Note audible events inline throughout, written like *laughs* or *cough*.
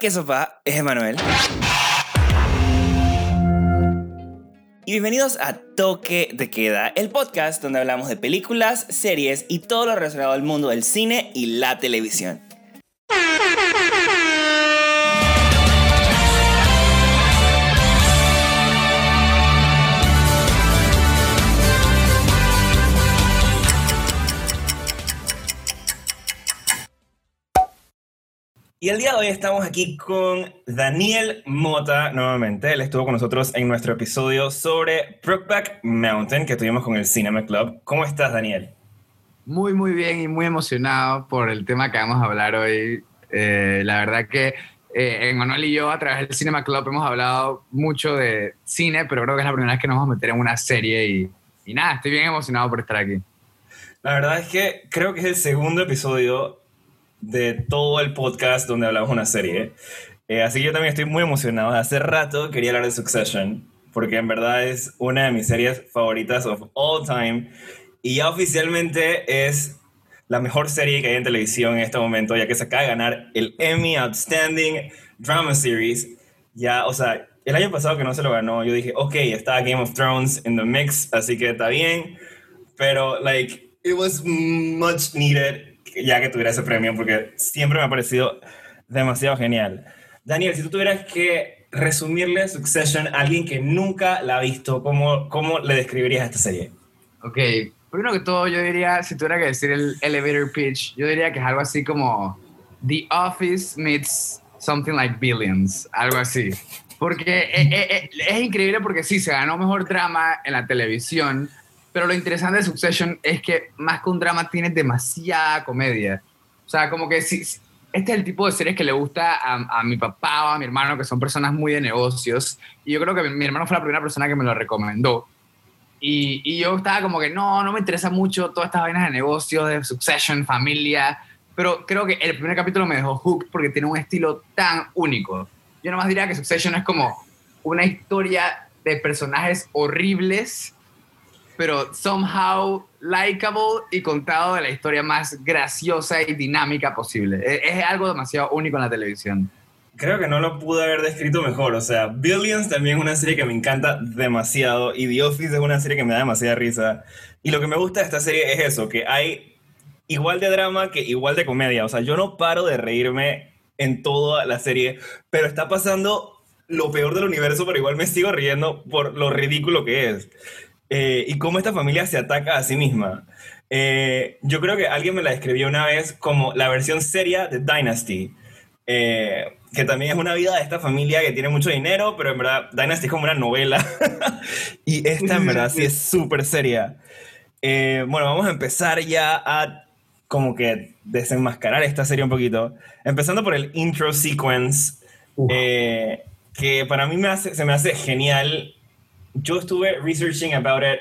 ¿Qué sopa? Es Emanuel. Y bienvenidos a Toque de Queda, el podcast donde hablamos de películas, series y todo lo relacionado al mundo del cine y la televisión. Y el día de hoy estamos aquí con Daniel Mota nuevamente. Él estuvo con nosotros en nuestro episodio sobre Brokeback Mountain que tuvimos con el Cinema Club. ¿Cómo estás, Daniel? Muy, muy bien y muy emocionado por el tema que vamos a hablar hoy. Eh, la verdad que eh, Manuel y yo a través del Cinema Club hemos hablado mucho de cine, pero creo que es la primera vez que nos vamos a meter en una serie y, y nada, estoy bien emocionado por estar aquí. La verdad es que creo que es el segundo episodio de todo el podcast donde hablamos una serie. Eh, así que yo también estoy muy emocionado. Hace rato quería hablar de Succession, porque en verdad es una de mis series favoritas of all time. Y ya oficialmente es la mejor serie que hay en televisión en este momento, ya que se acaba de ganar el Emmy Outstanding Drama Series. Ya, o sea, el año pasado que no se lo ganó, yo dije, ok, está Game of Thrones in the mix, así que está bien. Pero, like, it was much needed ya que tuviera ese premio, porque siempre me ha parecido demasiado genial. Daniel, si tú tuvieras que resumirle Succession a alguien que nunca la ha visto, ¿cómo, cómo le describirías a esta serie? Ok, primero que todo yo diría, si tuviera que decir el elevator pitch, yo diría que es algo así como The Office meets something like Billions, algo así. Porque es, es, es increíble porque sí, se ganó mejor drama en la televisión, pero lo interesante de Succession es que más que un drama tiene demasiada comedia. O sea, como que este es el tipo de series que le gusta a, mi papá o a mi hermano, que son personas muy de negocios. Y yo creo que mi, mi hermano fue la primera persona que me lo recomendó. Y, y, yo estaba como que no, no me interesa mucho todas estas vainas de negocios, de Succession, familia. Pero creo que el primer capítulo me dejó hooked porque tiene un estilo tan único. Yo nomás diría que Succession es como una historia de personajes horribles pero somehow likable y contado de la historia más graciosa y dinámica posible. Es, es, algo demasiado único en la televisión. Creo que no lo pude haber descrito mejor. O sea, Billions también es una serie que me encanta demasiado y The Office es una serie que me da demasiada risa. Y lo que me gusta de esta serie es eso, que hay igual de drama que igual de comedia. O sea, yo no paro de reírme en toda la serie, pero está pasando lo peor del universo, pero igual me sigo riendo por lo ridículo que es eh, y cómo esta familia se ataca a sí misma. Eh, yo creo que alguien me la describió una vez como la versión seria de Dynasty, eh, que también es una vida de esta familia que tiene mucho dinero, pero en verdad Dynasty es como una novela. *laughs* y esta en verdad sí es súper seria. Eh, bueno, vamos a empezar ya a como que desenmascarar esta serie un poquito. Empezando por el intro sequence, que para mí me hace, se me hace genial yo estuve researching about it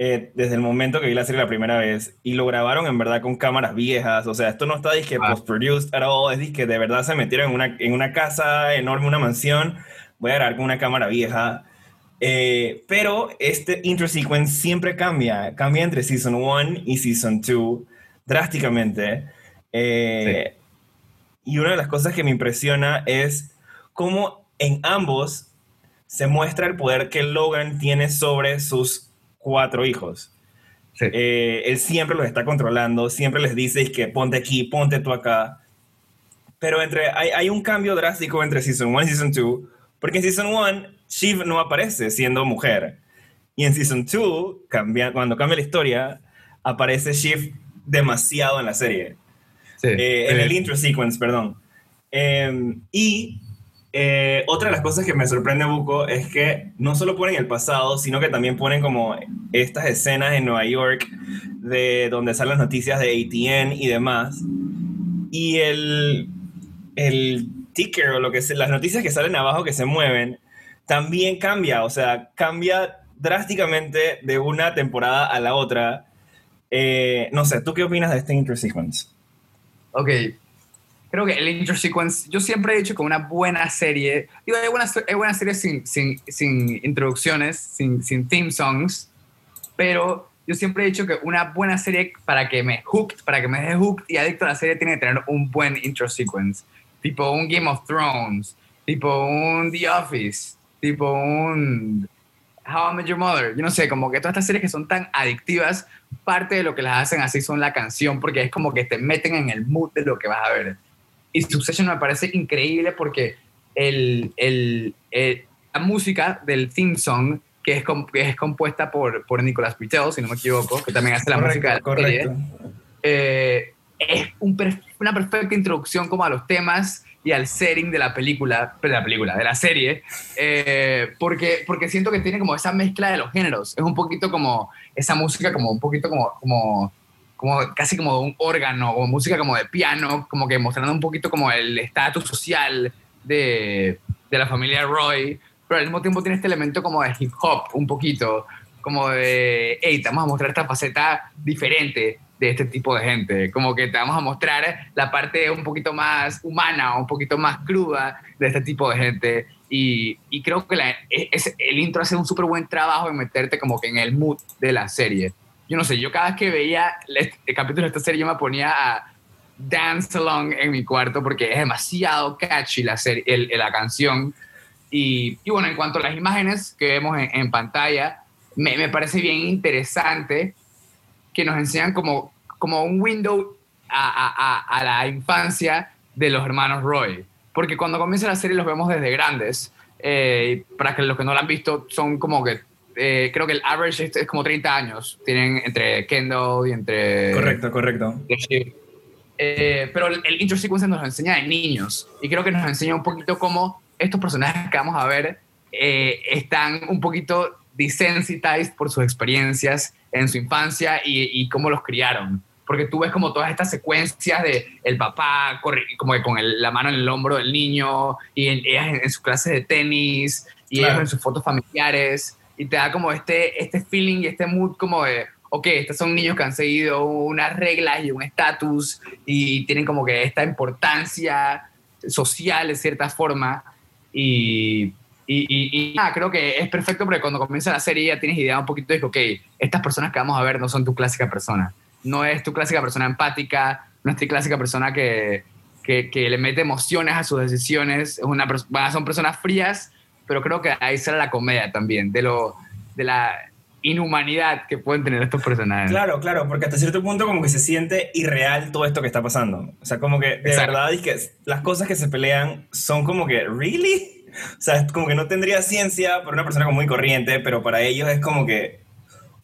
eh, desde el momento que vi la serie la primera vez y lo grabaron en verdad con cámaras viejas. O sea, esto no está disque ah. post-produced at all, es que de verdad se metieron en una, en una casa enorme, una mansión. Voy a grabar con una cámara vieja. Eh, pero este intro sequence siempre cambia, cambia entre Season 1 y Season 2 drásticamente. Eh, sí. Y una de las cosas que me impresiona es cómo en ambos se muestra el poder que Logan tiene sobre sus cuatro hijos. Sí. Eh, él siempre los está controlando, siempre les dice que ponte aquí, ponte tú acá. Pero entre, hay, hay un cambio drástico entre Season 1 y Season 2, porque en Season 1 Shiv no aparece siendo mujer. Y en Season 2, cambia, cuando cambia la historia, aparece Shiv demasiado en la serie. Sí, eh, en el intro sequence, perdón. Eh, y eh, otra de las cosas que me sorprende, Buco, es que no solo ponen el pasado, sino que también ponen como estas escenas en Nueva York de donde salen las noticias de ATN y demás. Y el, el ticker o lo que sea, las noticias que salen abajo que se mueven, también cambia, o sea, cambia drásticamente de una temporada a la otra. Eh, no sé, ¿tú qué opinas de este intersequence? Ok, creo que el intro sequence, yo siempre he dicho que una buena serie, digo, hay buenas, hay buenas series sin, sin, sin introducciones, sin, sin theme songs, pero yo siempre he dicho que una buena serie para que me hooked, para que me deje hooked y adicto a la serie tiene que tener un buen intro sequence. Tipo un Game of Thrones, tipo un The Office, tipo un How I Met Your Mother. Yo no sé, como que todas estas series que son tan adictivas, parte de lo que las hacen así son la canción, porque es como que te meten en el mood de lo que vas a ver. Y Succession me parece increíble porque el, el, la música del theme song, que es, que es compuesta por, por Nicolas Pitel, si no me equivoco, que también hace la música de la correcto. Eh, es un, una perfecta introducción como a los temas y al setting de la película, de la película, de la serie, eh, porque, porque siento que tiene como esa mezcla de los géneros. Es un poquito como esa música, como un poquito como, como, como casi como un órgano, o música como de piano, como que mostrando un poquito como el estatus social de, de la familia Roy, pero al mismo tiempo tiene este elemento como de hip hop, un poquito, como de, hey, te vamos a mostrar esta faceta diferente de este tipo de gente. Como que te vamos a mostrar la parte un poquito más humana, un poquito más cruda de este tipo de gente. Y, y creo que la, e, es, el intro hace un súper buen trabajo en meterte como que en el mood de la serie. Yo no sé, yo cada vez que veía el capítulo de esta serie yo me ponía a dance along en mi cuarto porque es demasiado catchy la, serie, la canción. Y, y, bueno, en cuanto a las imágenes que vemos en, pantalla, me, me parece bien interesante que nos enseñan como, como un window a, a, a, la infancia de los hermanos Roy. Porque cuando comienza la serie los vemos desde grandes. Eh, para que los que no la han visto, son como que. Eh, creo que el average es, como 30 años. Tienen entre Kendall y entre. Correcto, correcto. Eh, pero el, el, intro sequence nos enseña de niños. Y creo que nos enseña un poquito cómo estos personajes que vamos a ver están un poquito desensitized por sus experiencias en su infancia y, cómo los criaron. Porque tú ves como todas estas secuencias de el papá como que con la mano en el hombro del niño y en, ellas en, su clase de tenis y ellos en sus fotos familiares y te da como este, este feeling y este mood como de, ok, estos son niños que han seguido unas reglas y un estatus y tienen como que esta importancia social de cierta forma y y, creo que es perfecto porque cuando comienza la serie ya tienes idea un poquito de que, ok, estas personas que vamos a ver no son tu clásica persona. No es tu clásica persona empática, no es tu clásica persona que, que, le mete emociones a sus decisiones. Es una, son personas frías, pero creo que ahí sale la comedia también, de, lo, de la inhumanidad que pueden tener estos personajes. Claro, claro, porque hasta cierto punto como que se siente irreal todo esto que está pasando. O sea, como que de verdad es que las cosas que se pelean son como que, ¿really? O sea, es como que no tendría ciencia para una persona como muy corriente, pero para ellos es como que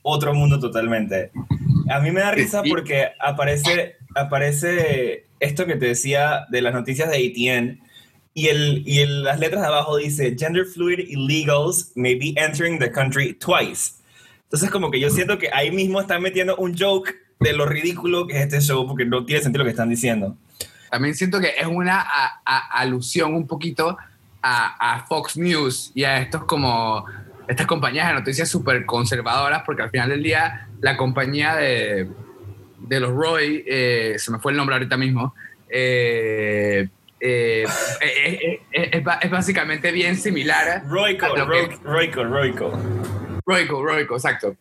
otro mundo totalmente. A mí me da risa porque aparece, aparece esto que te decía de las noticias de ATN y, el, y el, las letras de abajo dice Gender Fluid Illegals may be entering the country twice. Entonces como que yo siento que ahí mismo están metiendo un joke de lo ridículo que es este show porque no tiene sentido lo que están diciendo. También siento que es una alusión un poquito a, Fox News y a estos como estas compañías de noticias súper conservadoras, porque al final del día la compañía de, de los Roy, eh, se me fue el nombre ahorita mismo, eh, eh, *laughs* es, básicamente bien similar. Royco, Royco, Royco. Royco, Royco, exacto.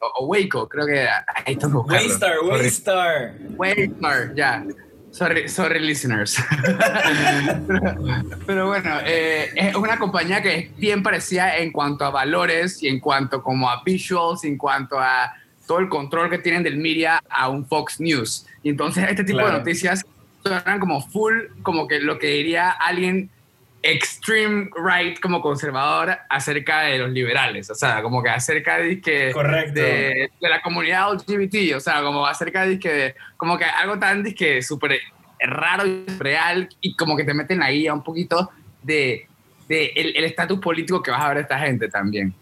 o, Waco, creo que ahí estamos Waystar, Waystar. Waystar, ya. Sorry, sorry listeners. *laughs* pero, bueno, eh, es una compañía que es bien parecida en cuanto a valores y en cuanto como a visuals, en cuanto a todo el control que tienen del media a un Fox News. Y entonces este tipo de noticias suenan como full, como que lo que diría alguien extreme right como conservador acerca de los liberales, o sea, como que acerca de, que de, de, la comunidad LGBT, o sea, como acerca de que como que algo tan que súper raro y real y como que te meten ahí a un poquito de, de el estatus político que vas a ver esta gente también.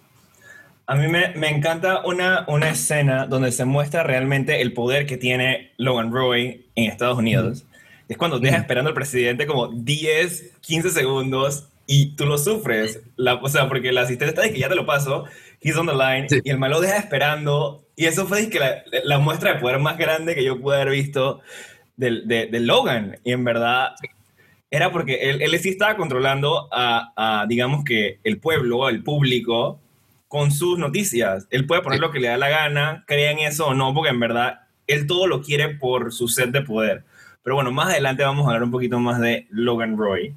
A mí me, me, encanta una, una escena donde se muestra realmente el poder que tiene Logan Roy en Estados Unidos es cuando deja esperando al presidente como 10, 15 segundos y tú lo sufres. La, o sea, porque la asistente está de que ya te lo paso, he's on the line, y el malo deja esperando. Y eso fue que la, la, muestra de poder más grande que yo pude haber visto del, de, de Logan. Y en verdad era porque él, él sí estaba controlando a, a, digamos que, el pueblo, el público, con sus noticias. Él puede poner lo que le da la gana, crean eso o no, porque en verdad él todo lo quiere por su sed de poder Pero bueno, más adelante vamos a hablar un poquito más de Logan Roy.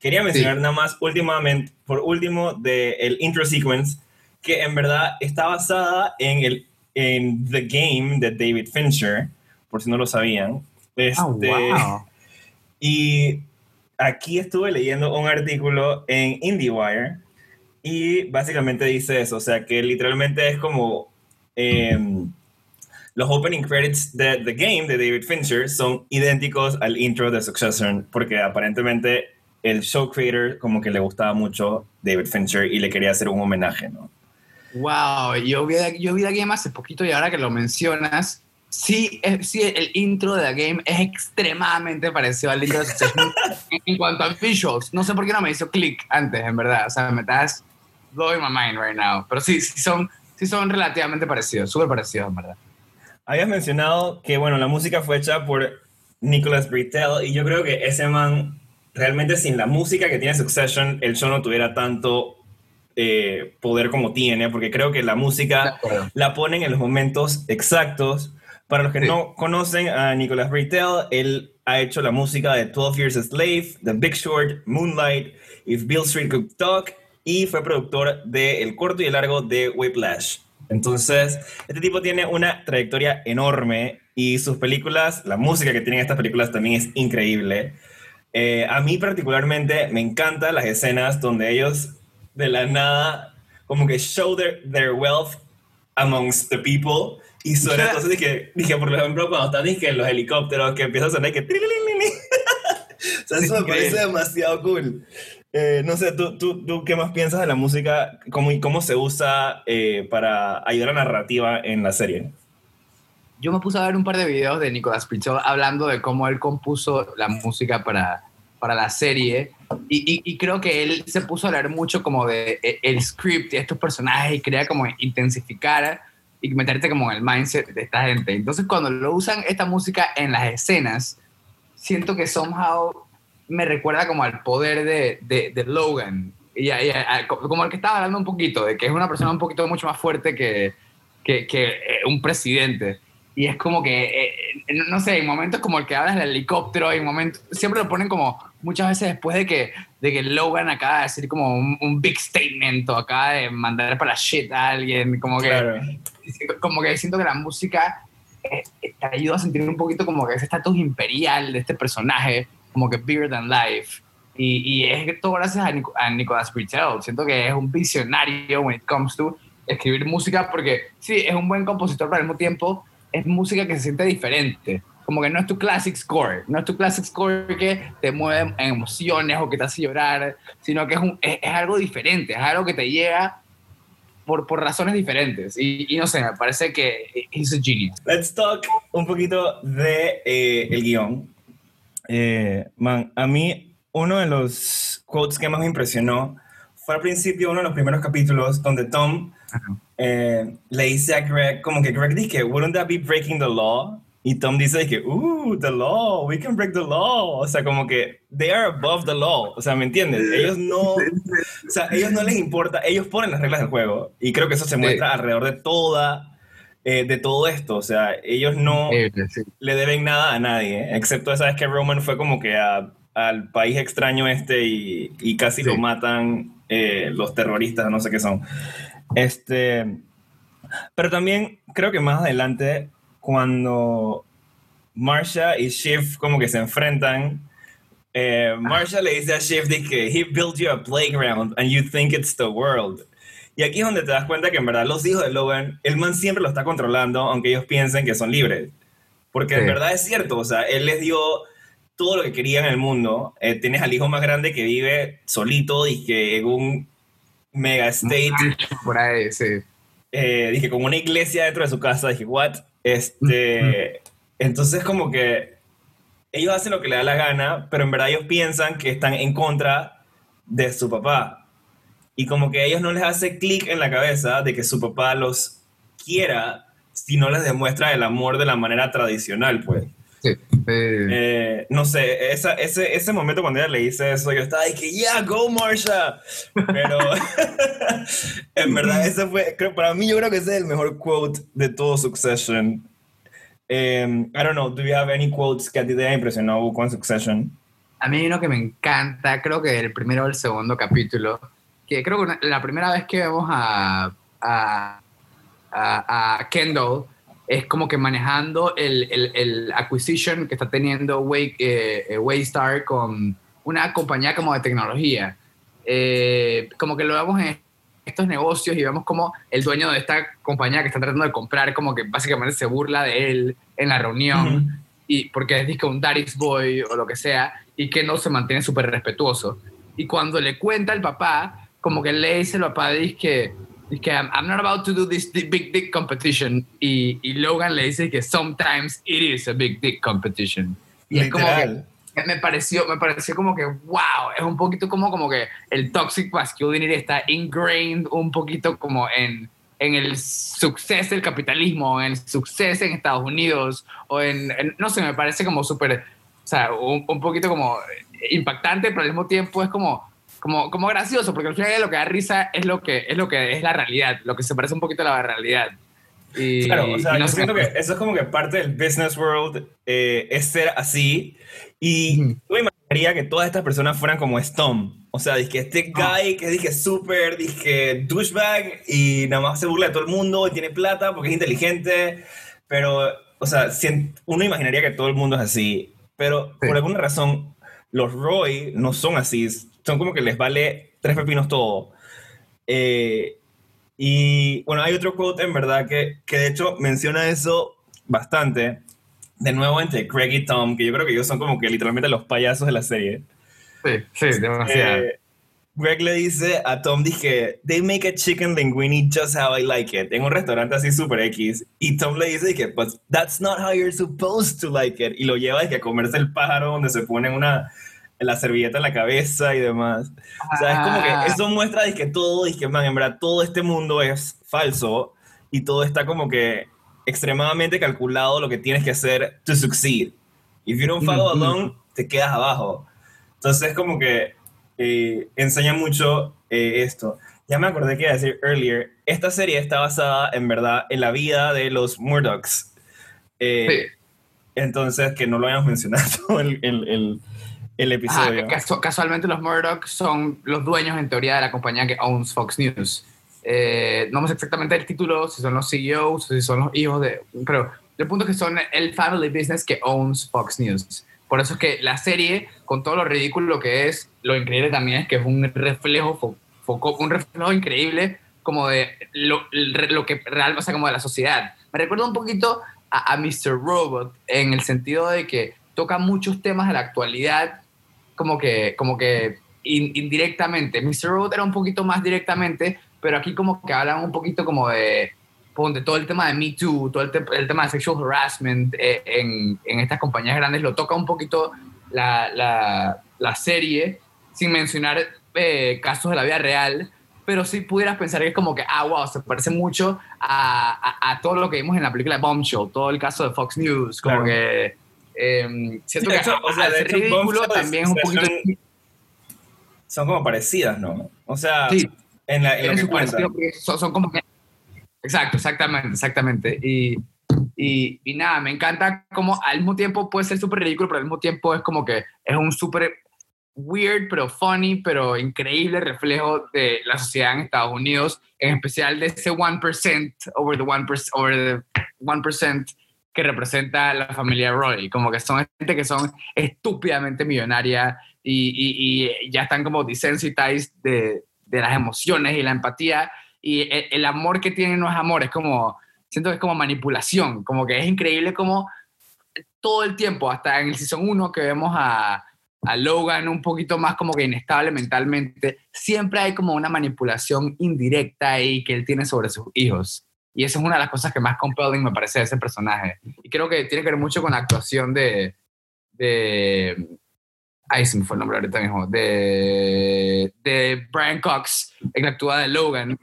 Quería mencionar nada más últimamente, por último, del el intro sequence, que en verdad está basada en, el, en The Game de David Fincher, por si no lo sabían. Este, wow. *laughs* Y aquí estuve leyendo un artículo en IndieWire y básicamente dice eso, o sea que literalmente es como em, los opening credits de The Game de David Fincher son idénticos al intro de Succession porque aparentemente el show creator como que le gustaba mucho David Fincher y le quería hacer un homenaje, ¿no? Wow, yo vi, yo vi The Game hace poquito y ahora que lo mencionas, sí, sí, el intro de The Game es extremadamente parecido al intro de Succession *laughs* en, cuanto a visuals. No sé por qué no me hizo click antes, en verdad. O sea, me estás blowing my mind right now. Pero sí, sí son, sí son relativamente parecidos, súper parecidos, en verdad. Habías mencionado que, bueno, la música fue hecha por Nicholas Britell y yo creo que ese man, realmente sin la música que tiene Succession, el show no tuviera tanto eh, poder como tiene, porque creo que la música la ponen en los momentos exactos. Para los que no conocen a Nicholas Britell, él ha hecho la música de 12 Years a Slave, The Big Short, Moonlight, If Bill Street Could Talk, y fue productor del el corto y el largo de Whiplash. Entonces, este tipo tiene una trayectoria enorme y sus películas, la música que tienen estas películas también es increíble. Eh, a mí particularmente me encantan las escenas donde ellos de la nada como que show their, their wealth amongst the people y sobre todo dije, dije, por ejemplo, cuando están dije, los helicópteros que empiezan a sonar que... *laughs* o sea, eso me parece demasiado cool. Eh, no sé, ¿tú, tú, ¿tú, qué más piensas de la música? ¿Cómo, cómo se usa eh, para ayudar a la narrativa en la serie? Yo me puse a ver un par de videos de Nicolas Pichot hablando de cómo él compuso la música para, para la serie y, y, creo que él se puso a hablar mucho como de e, el script y estos personajes y quería como intensificar y meterte como en el mindset de esta gente. Entonces cuando lo usan esta música en las escenas, siento que somehow me recuerda como al poder de, de, Logan. Y, como el que estaba hablando un poquito, de que es una persona un poquito mucho más fuerte que, que, que eh, un presidente. Y es como que, eh, no sé, en momentos como el que hablas del helicóptero, en momentos, siempre lo ponen como muchas veces después de que, de que Logan acaba de decir como un, big statement o acaba de mandar para shit a alguien, como que, como que siento que la música eh, te ayuda a sentir un poquito como que ese estatus imperial de este personaje como que bigger than life. Y, y es todo gracias a, a Nicolas Britell. Siento que es un visionario when it comes to escribir música, porque sí, es un buen compositor, pero al mismo tiempo es música que se siente diferente. Como que no es tu classic score, no es tu classic score que te mueve en emociones o que te hace llorar, sino que es, un, es, algo diferente, es algo que te llega por, por razones diferentes. Y, y, no sé, me parece que es un genius. Let's talk un poquito de eh, el guion. Eh, man, a mí uno de los quotes que más me impresionó fue al principio uno de los primeros capítulos donde Tom eh, le dice a Greg, como que Greg dice, wouldn't that be breaking the law? Y Tom dice que, uh, the law, we can break the law. O sea, como que they are above the law. O sea, ¿me entiendes? Ellos no, *laughs* o sea, ellos no les importa, ellos ponen las reglas del juego. Y creo que eso se muestra alrededor de toda eh, de todo esto. O sea, ellos no le deben nada a nadie, excepto esa vez que Roman fue como que al país extraño este y, casi lo matan eh, los terroristas, no sé qué son. Este, pero también creo que más adelante, cuando Marsha y Shiv como que se enfrentan, eh, Marsha le dice a Shiv que he built you a playground and you think it's the world. Y aquí es donde te das cuenta que en verdad los hijos de Logan, el man siempre lo está controlando, aunque ellos piensen que son libres. Porque en verdad es cierto, o sea, él les dio todo lo que querían en el mundo. Eh, tienes al hijo más grande que vive solito y que en un mega estate. Por ahí, sí. Eh, dije, como una iglesia dentro de su casa. Dije, ¿what? Este. Entonces, como que ellos hacen lo que le da la gana, pero en verdad ellos piensan que están en contra de su papá y como que a ellos no les hace clic en la cabeza de que su papá los quiera si no les demuestra el amor de la manera tradicional, pues. Sí. Eh, no sé, esa, ese, ese momento cuando ella le dice eso, yo estaba de que, yeah, go Marsha. Pero *laughs* en verdad, ese fue, creo, para mí yo creo que ese es el mejor quote de todo Succession. Um, I don't know, do you have any quotes que a ti te impresionado con Succession? A mí hay uno que me encanta, creo que el primero o el segundo capítulo, que creo que la primera vez que vemos a, a, a, Kendall es como que manejando el, el, el acquisition que está teniendo Way, eh, eh, Waystar con una compañía como de tecnología. Eh, como que lo vemos en estos negocios y vemos como el dueño de esta compañía que está tratando de comprar, como que básicamente se burla de él en la reunión, y porque es un daddy's boy o lo que sea, y que no se mantiene súper respetuoso. Y cuando le cuenta al papá, como que le dice al papá, dice que, que I'm, not about to do this big dick competition, y, y, Logan le dice que sometimes it is a big dick competition. Y es como que me pareció, me pareció como que, wow, es un poquito como, como que el toxic masculinity está ingrained un poquito como en, en el suceso del capitalismo, en el suceso en Estados Unidos, o en, no sé, me parece como súper, o sea, un, un, poquito como impactante, pero al mismo tiempo es como, como, como gracioso, porque al final lo que da risa es lo que, es lo que es la realidad, lo que se parece un poquito a la realidad. Y, claro, o sea, yo siento que eso es como que parte del business world eh, es ser así. Y yo imaginaría que todas estas personas fueran como Stom. O sea, dije, este ah. guy que dije súper, dije douchebag y nada más se burla de todo el mundo y tiene plata porque es inteligente. Pero, o sea, uno imaginaría que todo el mundo es así. Pero por alguna razón, los Roy no son así. Son como que les vale tres pepinos todo. Eh, y bueno, hay otro quote en verdad que, que de hecho menciona eso bastante. De nuevo entre Craig y Tom, que yo creo que ellos son como que literalmente los payasos de la serie. Sí, sí, demasiado. Eh, Greg le dice a Tom, dije, they make a chicken linguine just how I like it, en un restaurante así super X. Y Tom le dice, dije, but that's not how you're supposed to like it. Y lo lleva dije, a comerse el pájaro donde se pone una, la servilleta en la cabeza y demás. O sea, es como que ah. eso muestra que todo, que man, en verdad, todo este mundo es falso y todo está como que extremadamente calculado lo que tienes que hacer to succeed. If you don't follow along, te quedas abajo. Entonces, es como que eh, enseña mucho eh, esto. Ya me acordé que iba a decir earlier, esta serie está basada en verdad en la vida de los Murdochs. Eh, entonces, que no lo habíamos *laughs* mencionado el el episodio. casualmente los Murdoch son los dueños en teoría de la compañía que owns Fox News. Eh, no sé exactamente el título, si son los CEOs si son los hijos de... Pero el punto es que son el family business que owns Fox News. Por eso es que la serie, con todo lo ridículo que es, lo increíble también es que es un reflejo, un reflejo increíble como de lo, lo, que real, o sea, como de la sociedad. Me recuerda un poquito a, a Mr. Robot en el sentido de que toca muchos temas de la actualidad como que, como que indirectamente. Mr. Robot era un poquito más directamente, pero aquí como que hablan un poquito como de, de todo el tema de Me Too, todo el, tema de sexual harassment eh, en, en, estas compañías grandes, lo toca un poquito la, la, la serie, sin mencionar eh, casos de la vida real, pero sí pudieras pensar que es como que, ah, wow, se parece mucho a, a, todo lo que vimos en la película Bombshell, todo el caso de Fox News, como que eh, siento que o sea, ridículo también es un poquito... Son como parecidas, ¿no? O sea, en, la, en lo que son, son, como que... Exacto, exactamente, exactamente. Y, y, y, nada, me encanta como al mismo tiempo puede ser súper ridículo, pero al mismo tiempo es como que es un súper weird, pero funny, pero increíble reflejo de la sociedad en Estados Unidos, en especial de ese 1% over the 1%, over the 1% que representa la familia Roy, como que son gente que son estúpidamente millonaria y, y, ya están como desensitized de, de, las emociones y la empatía y el, amor que tienen no es amor, es como, siento que es como manipulación, como que es increíble como todo el tiempo, hasta en el Season 1 que vemos a, a Logan un poquito más como que inestable mentalmente, siempre hay como una manipulación indirecta ahí que él tiene sobre sus hijos. Y esa es una de las cosas que más compelling me parece de ese personaje. Y creo que tiene que ver mucho con la actuación de... de ay, se me fue el nombre ahorita mismo. De, de Brian Cox en la actuada de Logan,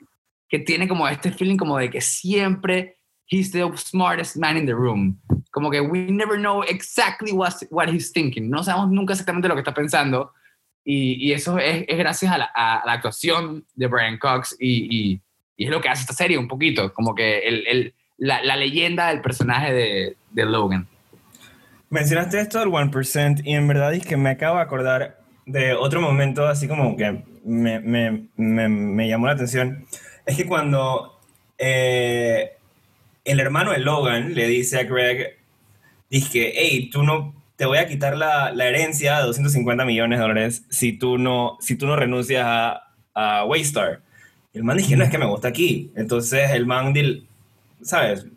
que tiene como este feeling como de que siempre he's the smartest man in the room. Como que we never know exactly what, what he's thinking. No sabemos nunca exactamente lo que está pensando. Y, y eso es, es gracias a la, a la, actuación de Brian Cox y, y y es lo que hace esta serie un poquito, como que el, el, la, la, leyenda del personaje de, de Logan. Mencionaste esto del 1% y en verdad es que me acabo de acordar de otro momento así como que me, me, me, me llamó la atención. Es que cuando eh, el hermano de Logan le dice a Greg, dice, hey, tú no, te voy a quitar la, la, herencia de 250 millones de dólares si tú no, si tú no renuncias a, a Waystar. Y el man dice, no, es que me gusta aquí. Entonces el man, ¿sabes?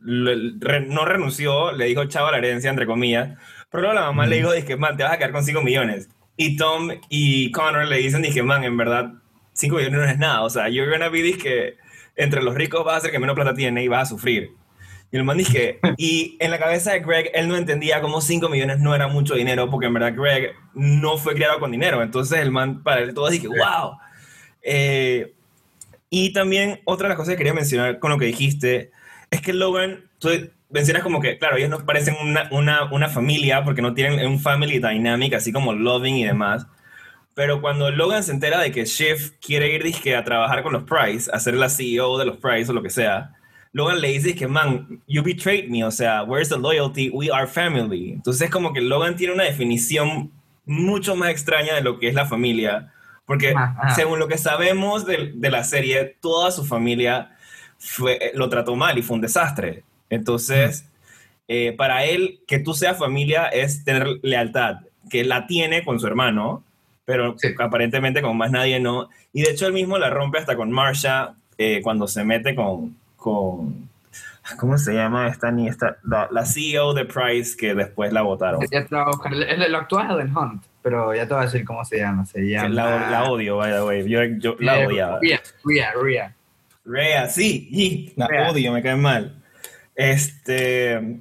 no renunció, le dijo chavo a la herencia, entre comillas, pero luego la mamá le dijo, dije, man, te vas a quedar con 5 millones. Y Tom y Connor le dicen, dije, man, en verdad, 5 millones no es nada. O sea, you're gonna be, que entre los ricos vas a ser que menos plata tiene y vas a sufrir. Y el man dije, *laughs* y en la cabeza de Greg, él no entendía cómo 5 millones no era mucho dinero, porque en verdad Greg no fue criado con dinero. Entonces el man, para él todo, dije, wow. Eh, y también otra de las cosas que quería mencionar con lo que dijiste es que Logan, tú mencionas como que, claro, ellos no parecen una, una, una familia porque no tienen un family dynamic así como loving y demás. Pero cuando Logan se entera de que Shift quiere ir disque, a trabajar con los Price, a ser la CEO de los Price o lo que sea, Logan le dice que, man, you betrayed me, o sea, where's the loyalty? We are family. Entonces, como que Logan tiene una definición mucho más extraña de lo que es la familia, porque según lo que sabemos de, de, la serie, toda su familia fue, eh, lo trató mal y fue un desastre. Entonces, eh, para él, que tú seas familia es tener lealtad, que la tiene con su hermano, pero aparentemente con más nadie no. Y de hecho él mismo la rompe hasta con Marsha eh, cuando se mete con, con, ¿cómo se llama esta ni esta la, la, CEO de Price que después la votaron? Ya te lo actúa Helen Hunt, pero ya te voy a decir cómo se llama. Se llama... La, la odio, by the way. Yo, yo la odiaba. Ria, Ria, Ria. Rea, sí, y la odio, me cae mal. Este,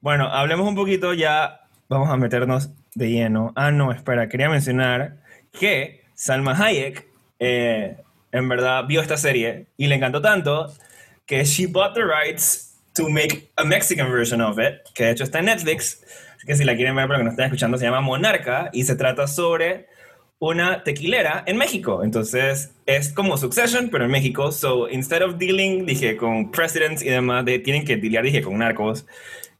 bueno, hablemos un poquito ya, vamos a meternos de lleno. Ah, no, espera, quería mencionar que Salma Hayek eh, en verdad vio esta serie y le encantó tanto que she bought the rights to make a Mexican version of it, que de hecho está en Netflix, que si la quieren ver pero que no estén escuchando, se llama Monarca y se trata sobre una tequilera en México. Entonces es como Succession, pero en México. So instead of dealing, dije, con presidents y demás, de, tienen que dealar, dije, con narcos.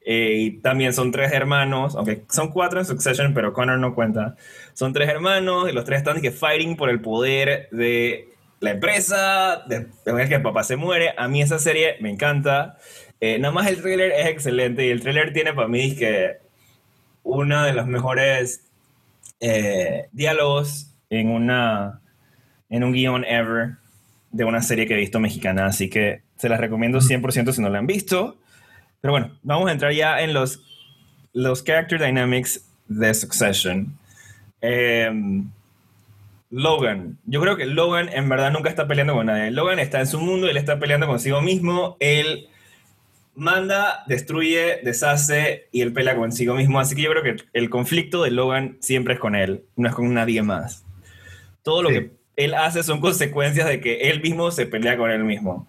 Eh, y también son tres hermanos, aunque son cuatro en Succession, pero Connor no cuenta. Son tres hermanos y los tres están dije, fighting por el poder de la empresa, de, de que el papá se muere. A mí esa serie me encanta. Eh, nada más el tráiler es excelente y el tráiler tiene para mí que una de las mejores eh, diálogos en, una, en un guion ever de una serie que he visto mexicana, así que se las recomiendo 100% si no la han visto. Pero bueno, vamos a entrar ya en los, los character dynamics de Succession. Em, Logan. Yo creo que Logan en verdad nunca está peleando con nadie. Logan está en su mundo, él está peleando consigo mismo. Él manda, destruye, deshace y él pelea consigo mismo. Así que yo creo que el conflicto de Logan siempre es con él, no es con nadie más. Todo lo que él hace son consecuencias de que él mismo se pelea con él mismo.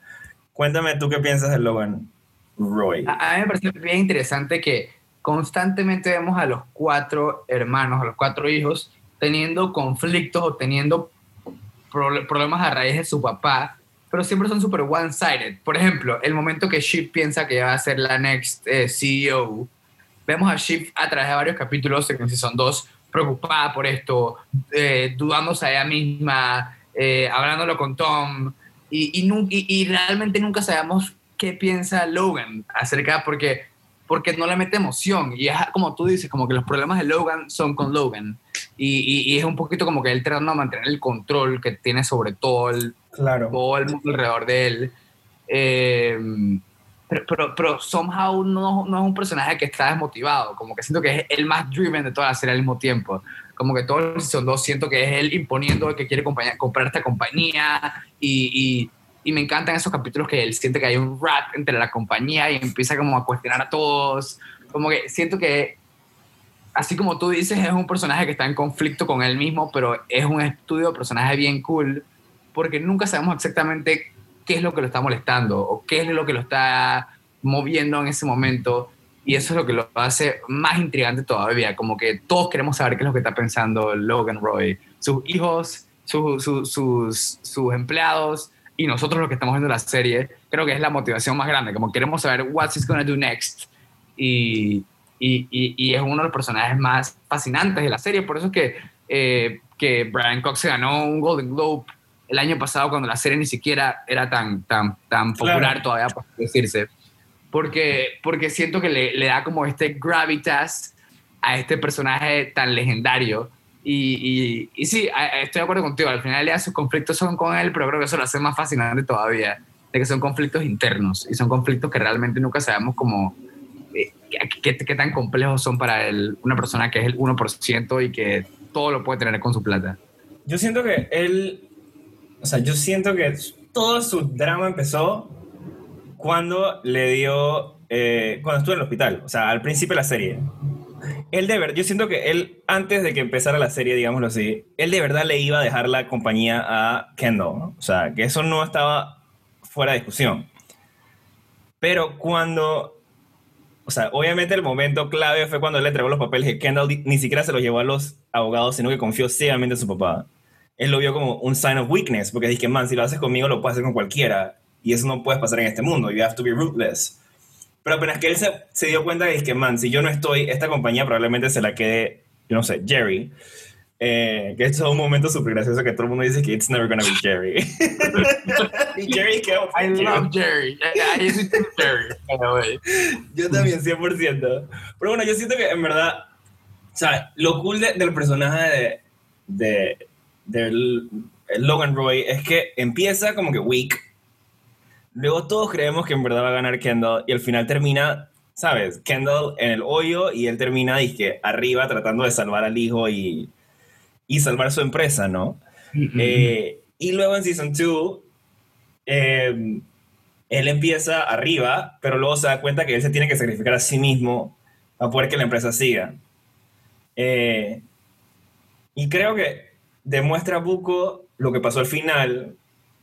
Cuéntame tú qué piensas de Logan, Roy. A, mí me parece bien interesante que constantemente vemos a los cuatro hermanos, a los cuatro hijos, teniendo conflictos o teniendo problemas a raíz de su papá pero siempre son súper one-sided. Por ejemplo, el momento que Shiv piensa que va a ser la next eh, CEO, vemos a Shiv a través de varios capítulos, en son dos, preocupada por esto, eh, dudándose a ella misma, eh, hablándolo con Tom, y, y, y, realmente nunca sabemos qué piensa Logan acerca, porque, porque no le mete emoción, y es como tú dices, como que los problemas de Logan son con Logan, y, y es un poquito como que él tratando de mantener el control que tiene sobre todo el Claro. Todo el mundo alrededor de él. Eh, pero, pero, somehow no, no, es un personaje que está desmotivado, como que siento que es el más driven de toda la serie al mismo tiempo. Como que todo el season 2 siento que es él imponiendo que quiere comprar esta compañía y, y, y, me encantan esos capítulos que él siente que hay un rap entre la compañía y empieza como a cuestionar a todos. Como que siento que, así como tú dices, es un personaje que está en conflicto con él mismo, pero es un estudio de personaje bien cool porque nunca sabemos exactamente qué es lo que lo está molestando o qué es lo que lo está moviendo en ese momento. Y eso es lo que lo hace más intrigante todavía, como que todos queremos saber qué es lo que está pensando Logan Roy, sus hijos, sus, sus empleados y nosotros los que estamos viendo la serie. Creo que es la motivación más grande, como queremos saber what he's gonna do next. y, y, y, es uno de los personajes más fascinantes de la serie. Por eso es que, eh, que Brian Cox se ganó un Golden Globe el año pasado cuando la serie ni siquiera era tan, tan, tan popular todavía, por decirse. Porque, porque siento que le, le, da como este gravitas a este personaje tan legendario. Y, y, sí, estoy de acuerdo contigo. Al final ya sus conflictos son con él, pero creo que eso lo hace más fascinante todavía. De que son conflictos internos y son conflictos que realmente nunca sabemos cómo, eh, qué, qué, tan complejos son para él, una persona que es el 1% y que todo lo puede tener con su plata. Yo siento que él o sea, yo siento que todo su drama empezó cuando le dio, eh, cuando estuvo en el hospital, o sea, al principio de la serie. Él de verdad, yo siento que él, antes de que empezara la serie, digámoslo así, él de verdad le iba a dejar la compañía a Kendall, ¿no? O sea, que eso no estaba fuera de discusión. Pero cuando, o sea, obviamente el momento clave fue cuando él le entregó los papeles que Kendall ni siquiera se los llevó a los abogados, sino que confió ciegamente en su papá él lo vio como un sign of weakness, porque dije, man, si lo haces conmigo, lo puedes hacer con cualquiera, y eso no puedes pasar en este mundo, you have to be ruthless. Pero apenas que él se, se dio cuenta de que, man, si yo no estoy, esta compañía probablemente se la quede, yo no sé, Jerry. Eh, que es todo un momento súper gracioso que todo el mundo dice que it's never gonna be Jerry. *laughs* y Jerry qué I love Jerry. I, Jerry. yo también, 100%. Pero bueno, yo siento que en verdad, o sea, lo cool del personaje de, de del Logan Roy es que empieza como que weak. Luego todos creemos que en verdad va a ganar Kendall y al final termina, ¿sabes? Kendall en el hoyo y él termina que arriba tratando de salvar al hijo y, y salvar su empresa, ¿no? Eh, y luego en Season 2, em, él empieza arriba, pero luego se da cuenta que él se tiene que sacrificar a sí mismo para poder que la empresa siga. Eh, y creo que demuestra Buco lo que pasó al final,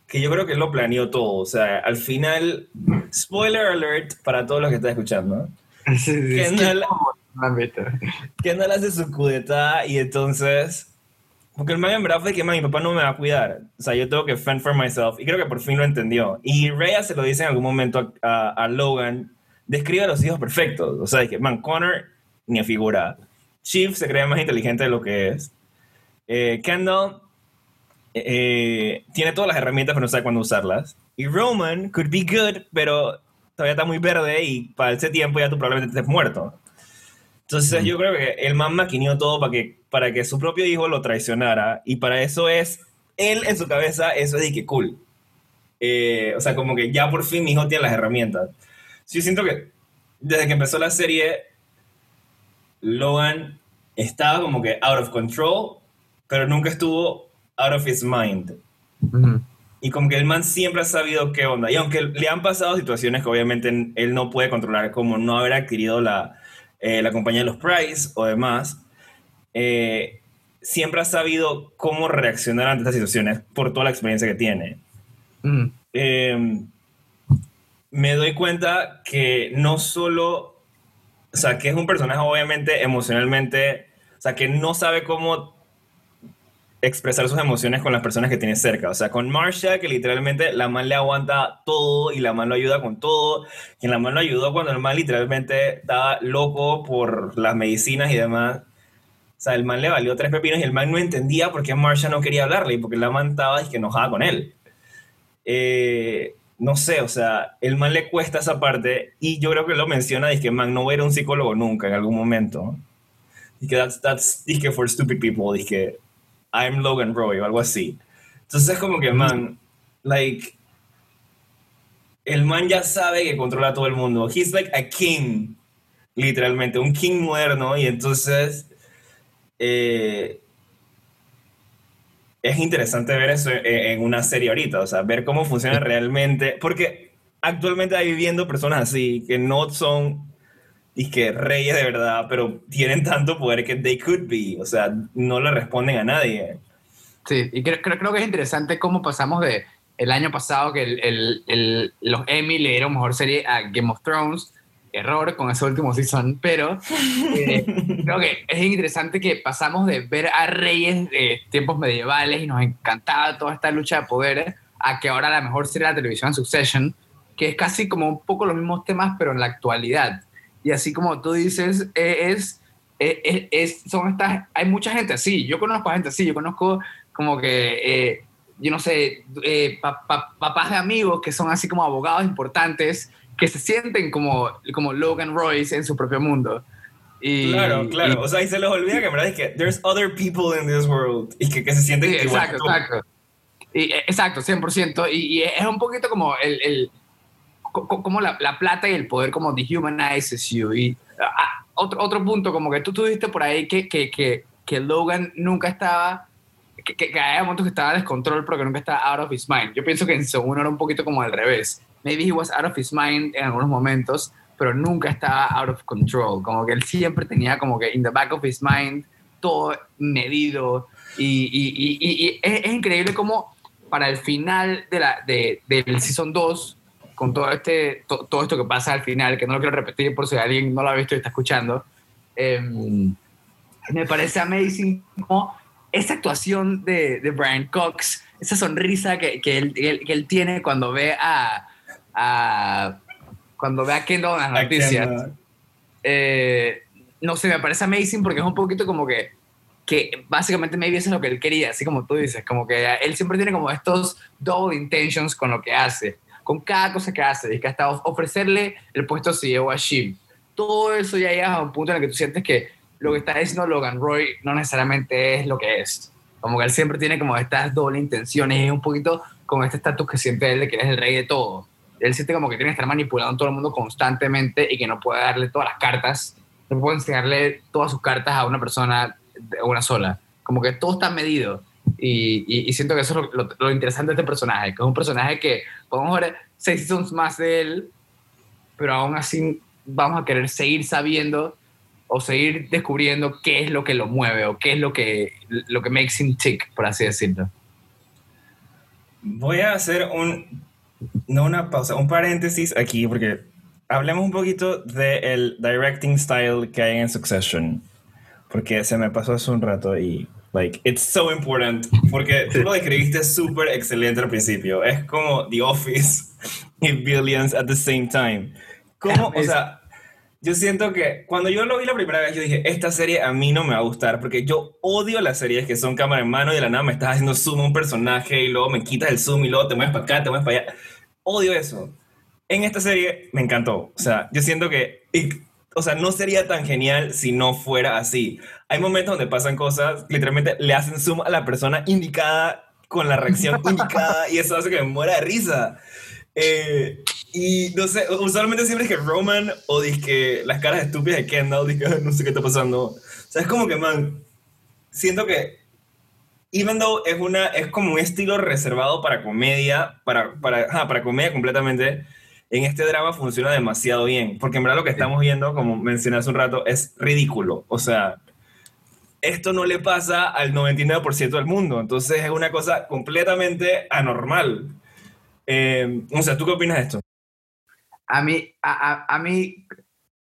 que yo creo que él lo planeó todo. O sea, al final, spoiler alert para todos los que están escuchando. *laughs* Kendall, Kendall hace su cudeta y entonces. Porque el man en verdad fue que mi papá no me va a cuidar. O sea, yo tengo que fend for myself. Y creo que por fin lo entendió. Y Rhea se lo dice en algún momento a, a, Logan. Describe a los hijos perfectos. O sea, que, man, Connor ni a figura. Chief se cree más inteligente de lo que es. Eh, Kendall eh, tiene todas las herramientas, pero no sabe cuándo usarlas. Y Roman could be good, pero todavía está muy verde y para ese tiempo ya tú probablemente estés muerto. Entonces yo creo que el man maquineó todo para que, para que su propio hijo lo traicionara y para eso es, él en su cabeza, eso es de que cool. Eh, o sea, como que ya por fin mi hijo tiene las herramientas. yo siento que desde que empezó la serie, Logan estaba como que out of control pero nunca estuvo out of his mind. Y como que el man siempre ha sabido qué onda. Y aunque le han pasado situaciones que obviamente él no puede controlar, como no haber adquirido la, eh, la compañía de los Price o demás, eh, siempre ha sabido cómo reaccionar ante estas situaciones por toda la experiencia que tiene. Em, me doy cuenta que no solo, o sea, que es un personaje obviamente emocionalmente, o sea, que no sabe cómo expresar sus emociones con las personas que tiene cerca. O sea, con Marsha, que literalmente la man le aguanta todo y la man lo ayuda con todo. Y la man lo ayudó cuando el man literalmente estaba loco por las medicinas y demás. O sea, el man le valió tres pepinos y el man no entendía por qué Marsha no quería hablarle y porque la man estaba y que enojada con él. Eh, no sé, o sea, el man le cuesta esa parte y yo creo que lo menciona, dice que man no era un psicólogo nunca en algún momento. Y que that's, that's, que for stupid people, dice I'm Logan Roy o algo así. Entonces es como que, man, like, el man ya sabe que controla a todo el mundo. He's like a king, literalmente, un king moderno. Y entonces eh, es interesante ver eso en una serie ahorita, o sea, ver cómo funciona realmente. Porque actualmente hay viviendo personas así que no son y que reyes de verdad, pero tienen tanto poder que they could be, o sea, no le responden a nadie. Sí, y creo, creo, que es interesante cómo pasamos de el año pasado que el, el, los Emmy le dieron mejor serie a Game of Thrones, error con ese último season, pero eh, *laughs* creo que es interesante que pasamos de ver a reyes de tiempos medievales y nos encantaba toda esta lucha de poderes a que ahora la mejor serie de la televisión Succession, que es casi como un poco los mismos temas, pero en la actualidad y así como tú dices, e, es, e, e, es, son estas, hay mucha gente así, yo conozco a gente así, yo conozco como que, eh, yo no sé, eh, papás de amigos que son así como abogados importantes, que se sienten como, como Logan Royce en su propio mundo. Y, claro, claro. o sea, y se les olvida que en verdad es que there's other people in this world y que, que se sienten sí, igual. Exacto, exacto. Y, eh, exacto, 100%. Y, y, es un poquito como el, el como la, la, plata y el poder como dehumanizes you. Y ah, otro, otro punto, como que tú tuviste por ahí que, que, que, que Logan nunca estaba, que, que, había momentos que estaba descontrol, pero que nunca estaba out of his mind. Yo pienso que en segundo era un poquito como al revés. Maybe he was out of his mind en algunos momentos, pero nunca estaba out of control. Como que él siempre tenía como que in the back of his mind todo medido. Y, y, y, y es, es, increíble como para el final de la, de, del Season 2 con todo, este, todo esto que pasa al final, que no lo quiero repetir por si alguien no lo ha visto y está escuchando, em, me parece amazing como esa actuación de, de Brian Cox, esa sonrisa que, que, él, que, él, tiene cuando ve a, a, cuando ve a Kendall en las noticias. Eh, no sé, me parece amazing porque es un poquito como que, que básicamente maybe eso es lo que él quería, así como tú dices, como que él siempre tiene como estos double intentions con lo que hace con cada cosa que hace, y que hasta ofrecerle el puesto CEO a Shim. Todo eso ya llega a un punto en el que tú sientes que lo que está diciendo Logan Roy no necesariamente es lo que es. Como que él siempre tiene como estas doble intenciones, y es un poquito con este estatus que siente él de que él es el rey de todo. Él siente como que tiene que estar manipulando a todo el mundo constantemente y que no puede darle todas las cartas, no puede enseñarle todas sus cartas a una persona, a una sola. Como que todo está medido. Y, siento que eso es lo, interesante de este personaje, que es un personaje que podemos ver seis seasons más de él, pero aún así vamos a querer seguir sabiendo o seguir descubriendo qué es lo que lo mueve o qué es lo que, lo que makes him tick, por así decirlo. Voy a hacer un, no una pausa, un paréntesis aquí, porque hablemos un poquito del directing style que hay en Succession, porque se me pasó hace un rato y Like, it's so important. Porque tú lo describiste súper excelente al principio. Es como The Office *laughs* y Billions at the same time. Como, o sea, yo siento que cuando yo lo vi la primera vez, yo dije, esta serie a mí no me va a gustar, porque yo odio las series que son cámara en mano y de la nada me estás haciendo zoom a un personaje y luego me quitas el zoom y luego te mueves para acá, te mueves para allá. Odio eso. En esta serie me encantó. O sea, yo siento que o sea, no sería tan genial si no fuera así. Hay momentos donde pasan cosas, literalmente le hacen zoom a la persona indicada con la reacción *laughs* indicada y eso hace que me muera de risa. Eh, y no sé, usualmente siempre es que Roman o que las caras estúpidas de Kendall, que no sé qué está pasando. O sea, es como que, man, siento que even though es, una, es como un estilo reservado para comedia, para, para, para comedia completamente, en este drama funciona demasiado bien, porque en verdad lo que estamos viendo, como mencioné hace un rato, es ridículo. O sea, esto no le pasa al 99% del mundo, entonces es una cosa completamente anormal. Eh, o sea, ¿tú qué opinas de esto? A mí, a, a, mí,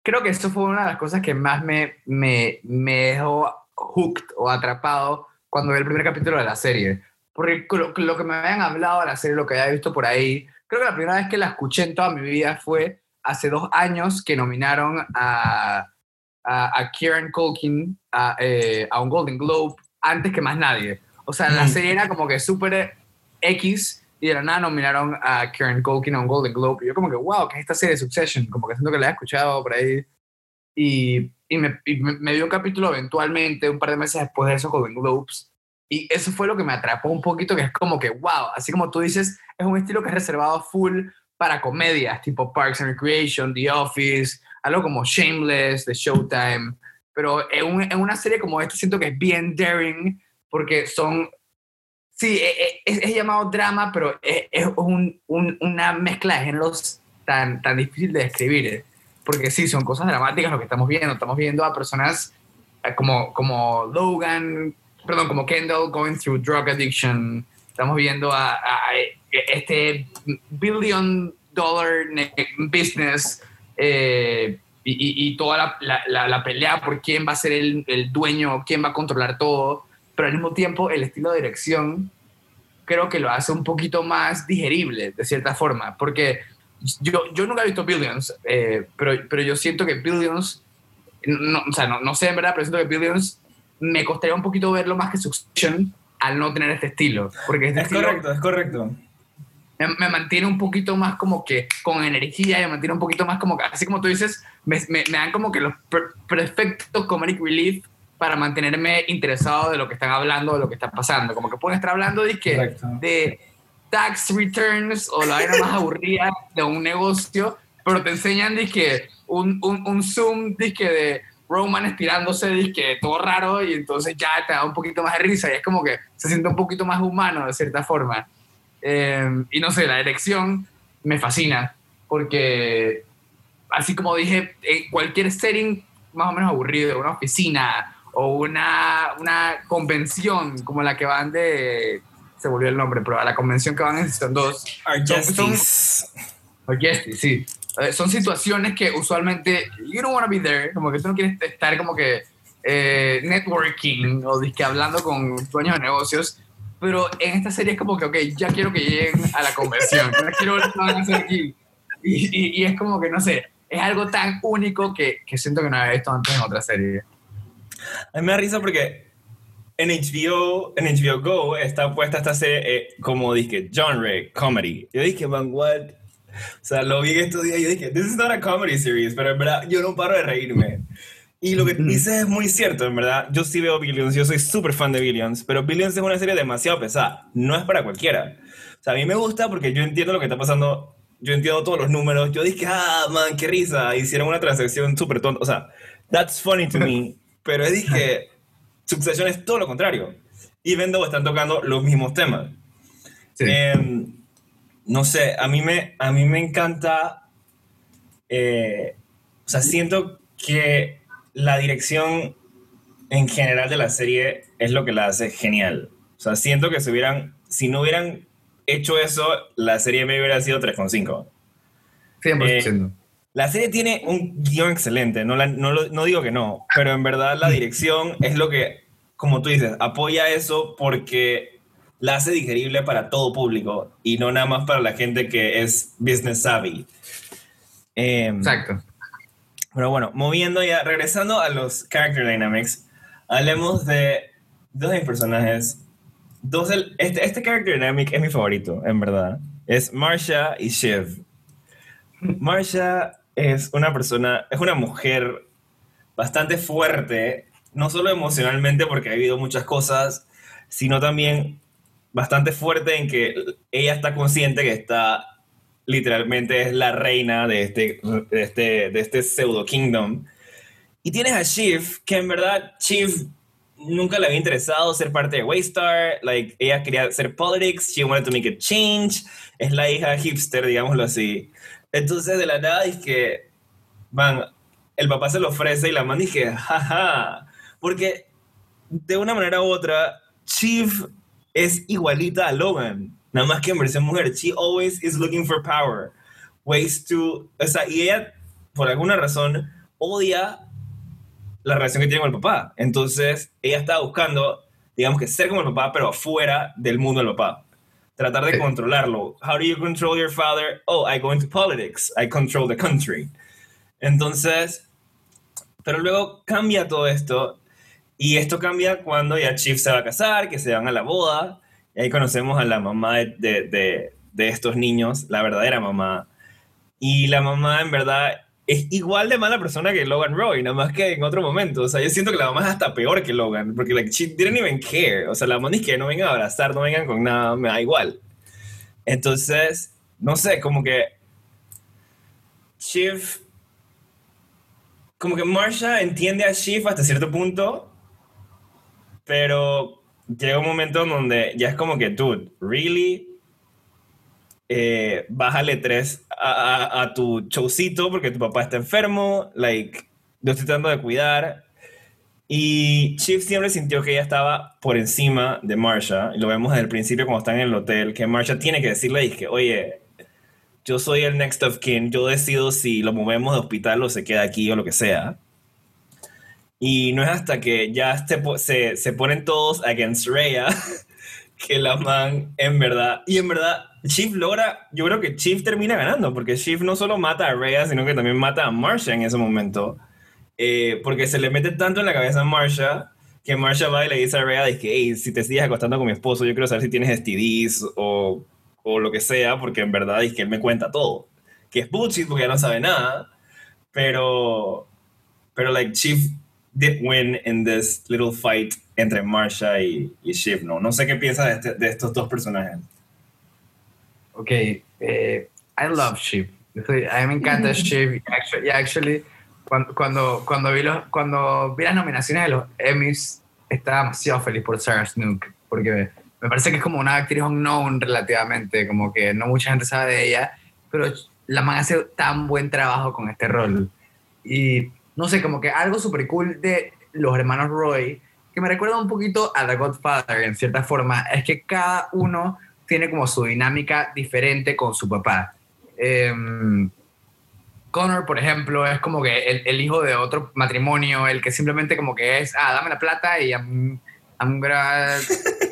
creo que esto fue una de las cosas que más me, me, me dejó hooked o atrapado cuando vi el primer capítulo de la serie. Porque lo, lo que me habían hablado de la serie, lo que había visto por ahí, creo que la primera vez que la escuché en toda mi vida fue hace dos años que nominaron a, a, a Kieran Culkin a, eh, a, un Golden Globe antes que más nadie. O sea, la serie era como que súper X y de la nada nominaron a Kieran Culkin a un Golden Globe. Y yo como que, wow, ¿qué es esta serie de Succession? Como que siento que la he escuchado por ahí. Y, y, me, y me, dio un capítulo eventualmente, un par de meses después de esos Golden Globes. Y eso fue lo que me atrapó un poquito, que es como que, wow, así como tú dices, es un estilo que es reservado full para comedias, tipo Parks and Recreation, The Office, algo como Shameless, The Showtime. Pero en, en una serie como esta siento que es bien daring, porque son, sí, e, e, es, es llamado drama, pero es, es un, un, una mezcla de géneros tan, tan difícil de describir. Porque sí, son cosas dramáticas lo que estamos viendo. Estamos viendo a personas eh, como, como Logan perdón, como Kendall going through drug addiction. Estamos viendo a, este billion dollar business eh, y, y, toda la, la, la, pelea por quién va a ser el, el, dueño, quién va a controlar todo, pero al mismo tiempo el estilo de dirección creo que lo hace un poquito más digerible, de cierta forma, porque yo, yo nunca he visto Billions, eh, pero, pero yo siento que Billions, no, o sea, no, no sé en verdad, pero siento que Billions me costaría un poquito verlo más que Succession al no tener este estilo. Porque este es correcto, es correcto. Me, mantiene un poquito más como que con energía, me mantiene un poquito más como, así como tú dices, me, me, dan como que los perfectos comedic relief para mantenerme interesado de lo que están hablando, de lo que está pasando. Como que pueden estar hablando de, que, de tax returns o la vaina más aburrida de un negocio, pero te enseñan de que un, un, un zoom de que de Roman estirándose, que todo raro, y entonces ya te da un poquito más de risa, y es como que se siente un poquito más humano de cierta forma. Em, y no sé, la elección me fascina, porque así como dije, en cualquier setting más o menos aburrido, una oficina o una, una convención como la que van de. Se volvió el nombre, pero a la convención que van en Season 2. sí. Eh, son situaciones que usualmente you don't want to be there, como que tú no quieres estar como que eh, networking o disque hablando con dueños de negocios, pero en esta serie es como que, ok, ya quiero que lleguen a la conversión, ya quiero ver qué van a hacer aquí. Y, y, es como que, no sé, es algo tan único que, que siento que no había visto antes en otra serie. A mí me da risa porque en HBO, en HBO Go está puesta esta serie eh, como disque genre, comedy. Yo dije, man, what? O sea, lo vi estos días y yo dije, this is not a comedy series, pero en verdad yo no paro de reírme. Y lo que dices es muy cierto, en verdad. Yo sí veo Billions, yo soy súper fan de Billions, pero Billions es una serie demasiado pesada. No es para cualquiera. O sea, a mí me gusta porque yo entiendo lo que está pasando, yo entiendo todos los números. Yo dije, ah, man, qué risa. Hicieron una transacción súper tonta. O sea, that's funny to me. *laughs* pero es que Succession es todo lo contrario. Y Vendo están tocando los mismos temas. Sí. Em, no sé, a mí me, a mí me encanta, eh, o sea, siento que la dirección en general de la serie es lo que la hace genial. O sea, siento que si hubieran, si no hubieran hecho eso, la serie me hubiera sido 3,5. 100%. Eh, la serie tiene un guion excelente, no, no, no digo que no, pero en verdad la dirección es lo que, como tú dices, apoya eso porque la hace digerible para todo público y no nada más para la gente que es business savvy. Em, Exacto. Pero bueno, moviendo ya, regresando a los character dynamics, hablemos de dos de mis personajes. Dos este, este character dynamic es mi favorito, en verdad. Es Marsha y Shiv. Marsha es una persona, es una mujer bastante fuerte, no solo emocionalmente porque ha vivido muchas cosas, sino también bastante fuerte en que ella está consciente que está literalmente es la reina de este, de este, de este pseudo kingdom. Y tienes a Shiv, que en verdad Shiv nunca le había interesado ser parte de Waystar, like ella quería hacer politics, she wanted to make a change, es la hija hipster, digámoslo así. Entonces de la nada es que, van, el papá se lo ofrece y la mamá dije, jaja, porque de una manera u otra, Shiv es igualita a Logan, nada más que en versión mujer. She always is looking for power, ways to, o sea, y ella, por alguna razón, odia la relación que tiene con el papá. Entonces, ella está buscando, digamos que ser como el papá, pero fuera del mundo del papá. Tratar de controlarlo. How do you control your father? Oh, I go into politics. I control the country. Entonces, pero luego cambia todo esto y esto cambia cuando ya Chief se va a casar, que se van a la boda, y ahí conocemos a la mamá de, de, de, estos niños, la verdadera mamá. Y la mamá en verdad es igual de mala persona que Logan Roy, nada más que en otro momento. O sea, yo siento que la mamá es hasta peor que Logan, porque like, she didn't even care. O sea, la mamá dice que no vengan a abrazar, no vengan con nada, me da igual. Entonces, no sé, como que Chief, como que Marsha entiende a Chief hasta cierto punto, pero llega un momento donde ya es como que, dude, ¿really? Eh, bájale tres a, tu showcito porque tu papá está enfermo, like, lo estoy tratando de cuidar. Y Chief siempre sintió que ella estaba por encima de Marsha, y lo vemos desde el principio cuando están en el hotel, que Marsha tiene que decirle, que, oye, yo soy el next of kin, yo decido si lo movemos de hospital o se queda aquí o lo que sea. Y no es hasta que ya se, se, ponen todos against Rhea *laughs* que la man, en verdad, y en verdad, Chief logra, yo creo que Chief termina ganando, porque Chief no solo mata a Rhea, sino que también mata a Marsha en ese momento, eh, porque se le mete tanto en la cabeza a Marsha, que Marsha va y le dice a Rhea, que, hey, si te sigues acostando con mi esposo, yo quiero saber si tienes STDs o, o lo que sea, porque en verdad es que él me cuenta todo, que es bullshit porque ya no sabe nada, pero, pero like, Chief did win in this little fight entre Marsha y, y Shiv, ¿no? No sé qué piensas de, este, de estos dos personajes. Ok, eh, I love Shiv. A mí me encanta *laughs* Shiv. Actually, actually cuando, cuando, cuando, vi los, cuando vi las nominaciones de los Emmys, estaba demasiado feliz por Sarah Snook, porque me parece que es como una actriz unknown relativamente, como que no mucha gente sabe de ella, pero la man hace tan buen trabajo con este rol. Y no sé, como que algo súper cool de los hermanos Roy, que me recuerda un poquito a The Godfather en cierta forma, es que cada uno tiene como su dinámica diferente con su papá. Em, Connor, por ejemplo, es como que el, hijo de otro matrimonio, el que simplemente como que es, ah, dame la plata y I'm, voy, a,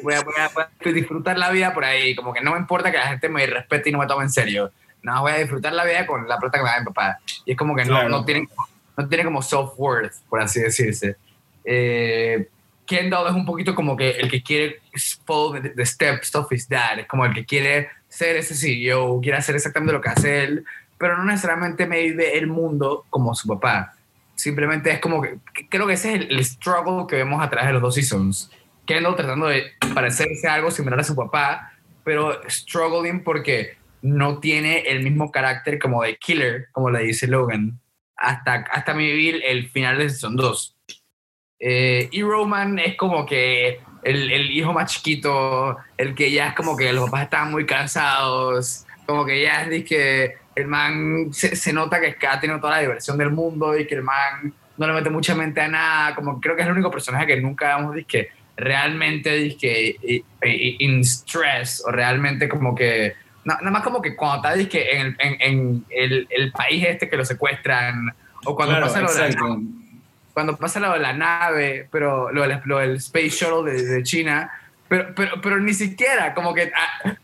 voy, a, disfrutar la vida por ahí, como que no me importa que la gente me respete y no me tome en serio. No, voy a disfrutar la vida con la plata que me da mi papá. Y es como que no, no tienen no tiene como self-worth, por así decirse. Eh, Kendall es un poquito como que el que quiere follow the, steps of his dad, es como el que quiere ser ese CEO, quiere hacer exactamente lo que hace él, pero no necesariamente me vive el mundo como su papá. Simplemente es como que creo que ese es el, struggle que vemos a través de los dos seasons. Kendall tratando de parecerse algo similar a su papá, pero struggling porque no tiene el mismo carácter como de killer, como le dice Logan hasta, hasta mi vivir el final de Season 2. Eh, y Roman es como que el, el, hijo más chiquito, el que ya es como que los papás están muy cansados, como que ya es que el man se, se nota que ha tenido toda la diversión del mundo y que el man no le mete mucha mente a nada, como creo que es el único personaje que nunca hemos que realmente que in stress o realmente como que nada más como que cuando está que en, el, en, el, el, país este que lo secuestran, o cuando pasa lo de la, cuando pasa lo de la nave, pero lo del, lo del Space Shuttle de, de, China, pero, pero, pero ni siquiera, como que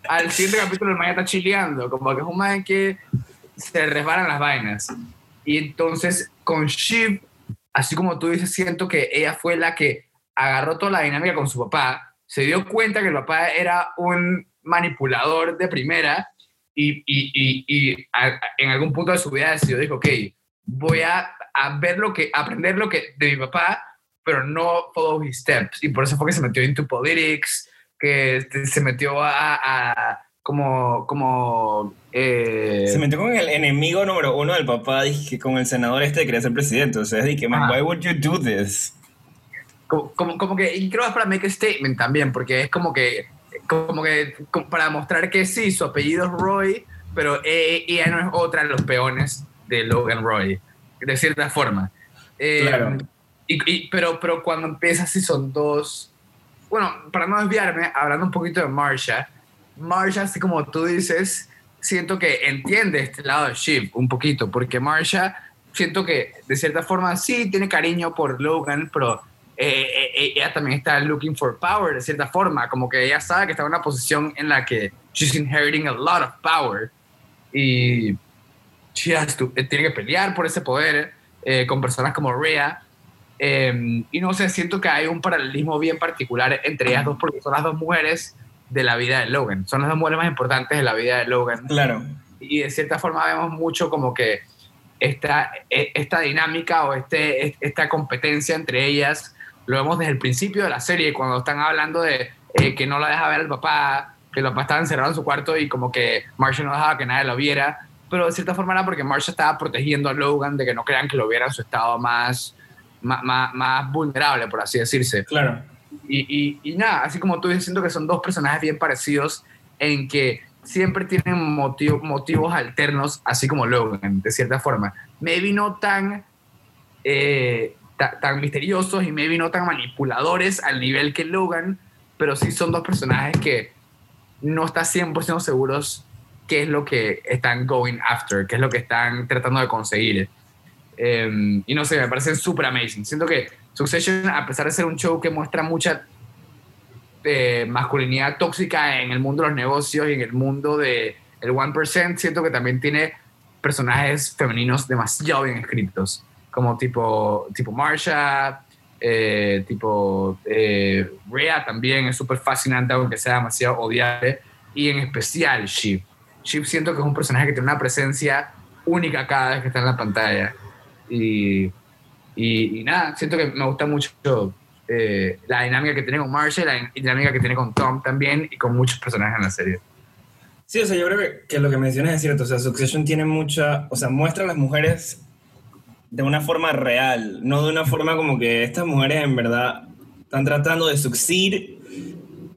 al siguiente capítulo el man está chileando, como que es un man que se resbalan las vainas. Y entonces con Shiv, así como tú dices, siento que ella fue la que agarró toda la dinámica con su papá, se dio cuenta que el papá era un manipulador de primera y, y, y, en algún punto de su vida decidió, dijo, ok, voy a, a, ver lo que, aprender lo que de mi papá, pero no follow his steps. Y por eso fue que se metió into politics, que se metió a, a como, como eh, se metió con el enemigo número uno del papá, dije, con el senador este que quería ser presidente. O sea, dije, man, why would you do this? Como, como, como, que, y creo que es para make a statement también, porque es como que como que para mostrar que sí, su apellido es Roy, pero e, ella no es otra de los peones de Logan Roy, de cierta forma. Eh, claro. Y, pero, pero cuando empieza así son dos... Bueno, para no desviarme, hablando un poquito de Marsha, Marsha, así como tú dices, siento que entiende este lado de Shiv un poquito, porque Marsha, siento que de cierta forma sí tiene cariño por Logan, pero eh, eh, ella también está looking for power de cierta forma, como que ella sabe que está en una posición en la que she's inheriting a lot of power y she has to, eh, tiene que pelear por ese poder con personas como Rhea. Em, y no sé, siento que hay un paralelismo bien particular entre ellas dos porque son las dos mujeres de la vida de Logan, son las dos mujeres más importantes de la vida de Logan. Claro. Y de cierta forma vemos mucho como que esta, e, esta dinámica o este, esta competencia entre ellas lo vemos desde el principio de la serie, cuando están hablando de eh, que no la deja ver al papá, que el papá estaba encerrado en su cuarto y como que Marshall no dejaba que nadie lo viera, pero de cierta forma era porque Marshall estaba protegiendo a Logan de que no crean que lo viera en su estado más, más, más, vulnerable, por así decirse. Claro. Y, y, nada, así como tú dices, siento que son dos personajes bien parecidos en que siempre tienen motivos alternos, así como Logan, de cierta forma. Maybe no tan eh, tan misteriosos y maybe no tan manipuladores al nivel que Logan, pero sí son dos personajes que no están 100% seguros qué es lo que están going after, qué es lo que están tratando de conseguir. Em, y no sé, me parecen súper amazing. Siento que Succession, a pesar de ser un show que muestra mucha eh, masculinidad tóxica en el mundo de los negocios y en el mundo del el 1%, siento que también tiene personajes femeninos demasiado bien escritos, como tipo, tipo Marsha, eh, tipo eh, Rhea también es súper fascinante, aunque sea demasiado odiable, y en especial Shiv. Shiv siento que es un personaje que tiene una presencia única cada vez que está en la pantalla. Y, y, nada, siento que me gusta mucho eh, la dinámica que tiene con Marshall, la dinámica que tiene con Tom también y con muchos personajes en la serie. Sí, o sea, yo creo que, que, lo que mencionas es cierto. O sea, Succession tiene mucha. O sea, muestra a las mujeres de una forma real, no de una forma como que estas mujeres en verdad están tratando de succeed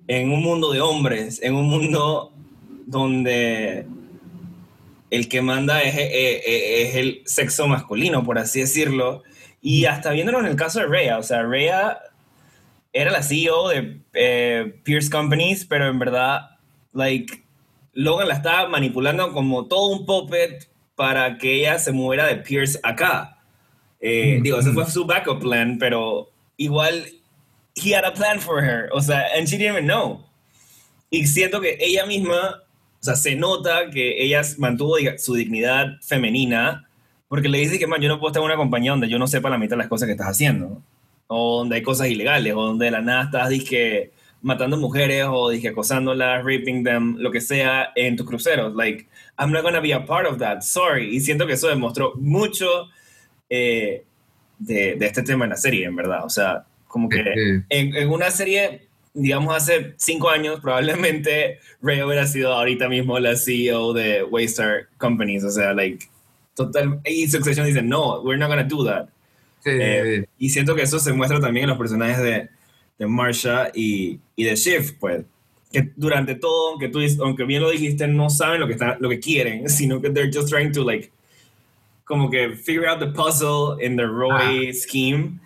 en un mundo de hombres, en un mundo donde el que manda es, es, el sexo masculino, por así decirlo. Y hasta viéndolo en el caso de Rhea, o sea, Rhea era la CEO de eh, Pierce Companies, pero en verdad, like, Logan la estaba manipulando como todo un puppet para que ella se moviera de Pierce acá. Eh, digo, ese fue su backup plan, pero igual, he had a plan for her, o sea, and she didn't even know. Y siento que ella misma o sea, se nota que ella mantuvo su dignidad femenina porque le dice que, man, yo no puedo estar en una compañía donde yo no sepa la mitad de las cosas que estás haciendo. O donde hay cosas ilegales, o donde de la nada estás, dije, matando mujeres, o dije, acosándolas, raping them, lo que sea, en tus cruceros. Like, I'm not gonna be a part of that, sorry. Y siento que eso demostró mucho eh, de, de, este tema en la serie, en verdad. O sea, como que en, en una serie digamos, hace cinco años, probablemente Ray hubiera sido ahorita mismo la CEO de Waystar Companies. O sea, like, total. Y Succession dice, no, we're not gonna do that. Eh, y siento que eso se muestra también en los personajes de, de Marsha y, y de Shift, pues. Que durante todo, aunque, tú, aunque bien lo dijiste, no saben lo que, están, lo que quieren, *laughs* sino que they're just trying to, like, como que figure out the puzzle in the Roy ah. scheme.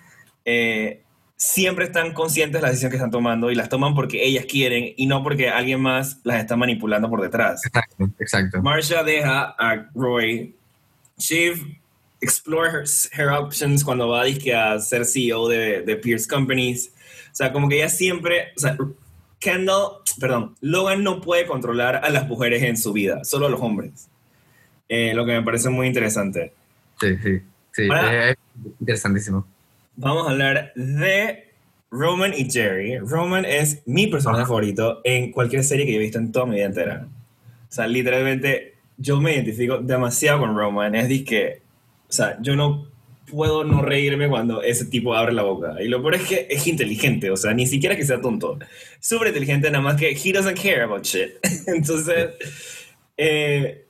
Eh, siempre están conscientes de las decisiones que están tomando y las toman porque ellas quieren y no porque alguien más las está manipulando por detrás. Exacto, exacto. Marsha deja a Roy. Shiv explore her, options cuando va a ser CEO de, de, Pierce Companies. O sea, como que ella siempre, o sea, Kendall, perdón, Logan no puede controlar a las mujeres en su vida, solo a los hombres. Eh, lo que me parece muy interesante. Sí, sí, sí. es interesantísimo vamos a hablar de Roman y Jerry. Roman es mi personaje favorito en cualquier serie que yo he visto en toda mi vida entera. O sea, literalmente yo me identifico demasiado con Roman. Es de que, o sea, yo no puedo no reírme cuando ese tipo abre la boca. Y lo peor es que es inteligente, o sea, ni siquiera que sea tonto. Súper inteligente, nada más que he doesn't care about shit. *laughs* Entonces, eh,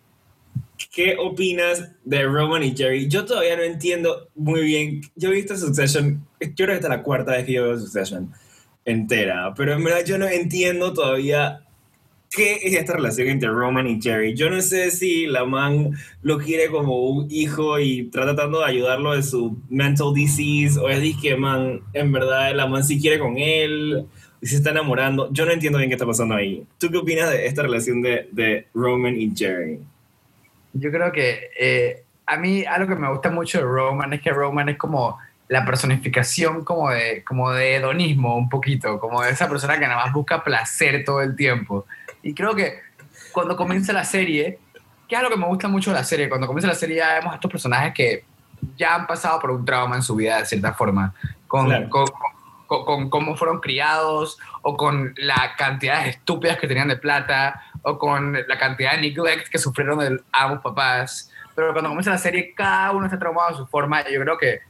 ¿Qué opinas de Roman y Jerry? Yo todavía no entiendo muy bien. Yo he visto Succession, creo que esta es la cuarta vez que yo veo Succession entera, pero en verdad yo no entiendo todavía qué es esta relación entre Roman y Jerry. Yo no sé si la man lo quiere como un hijo y está tratando de ayudarlo de su mental disease, o es que man, en verdad la man sí quiere con él y se está enamorando. Yo no entiendo bien qué está pasando ahí. ¿Tú qué opinas de esta relación de, de Roman y Jerry? Yo creo que eh, a mí algo que me gusta mucho de Roman es que Roman es como la personificación como de, como de hedonismo un poquito, como de esa persona que nada más busca placer todo el tiempo. Y creo que cuando comienza la serie, que es algo que me gusta mucho de la serie, cuando comienza la serie ya vemos a estos personajes que ya han pasado por un trauma en su vida de cierta forma, con, con, con, cómo fueron criados o con la cantidad de estúpidas que tenían de plata o con la cantidad de neglect que sufrieron de ambos papás. Pero cuando comienza la serie, cada uno está traumado a su forma. Yo creo que,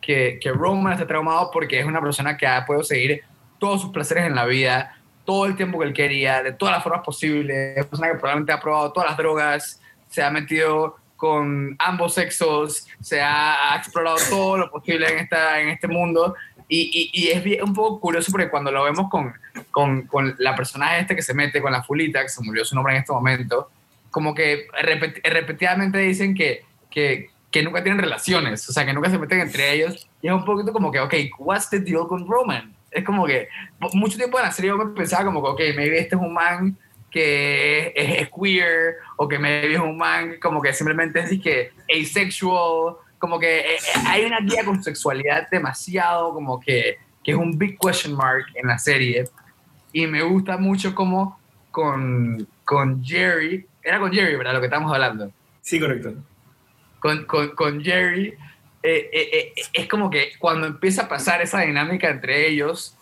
que, que Roman está traumado porque es una persona que ha podido seguir todos sus placeres en la vida, todo el tiempo que él quería, de todas las formas posibles. Es una persona que probablemente ha probado todas las drogas, se ha metido con ambos sexos, se ha, ha explorado todo lo posible en, esta, en este mundo y, y, es un poco curioso porque cuando lo vemos con, con, con, la persona este que se mete con la fulita, que se murió su nombre en este momento, como que repetidamente dicen que, que, que, nunca tienen relaciones, o sea, que nunca se meten entre ellos. Y es un poquito como que, ok, what's the deal con Roman? Es como que mucho tiempo en la serie yo pensaba como que, ok, maybe este es un man que es, queer, o que maybe es un man como que simplemente es que asexual, como que eh, eh, hay una guía con sexualidad demasiado, como que, que es un big question mark en la serie. y me gusta mucho como con, con Jerry, era con Jerry, ¿verdad? Lo que estamos hablando. Sí, correcto. Con, con, con Jerry, eh, eh, eh, es como que cuando empieza a pasar esa dinámica entre ellos,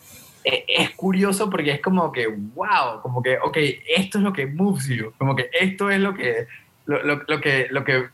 es curioso porque es como que, wow, como que, ok, esto es lo que moves you, como que esto es lo que, lo, lo, lo que, lo que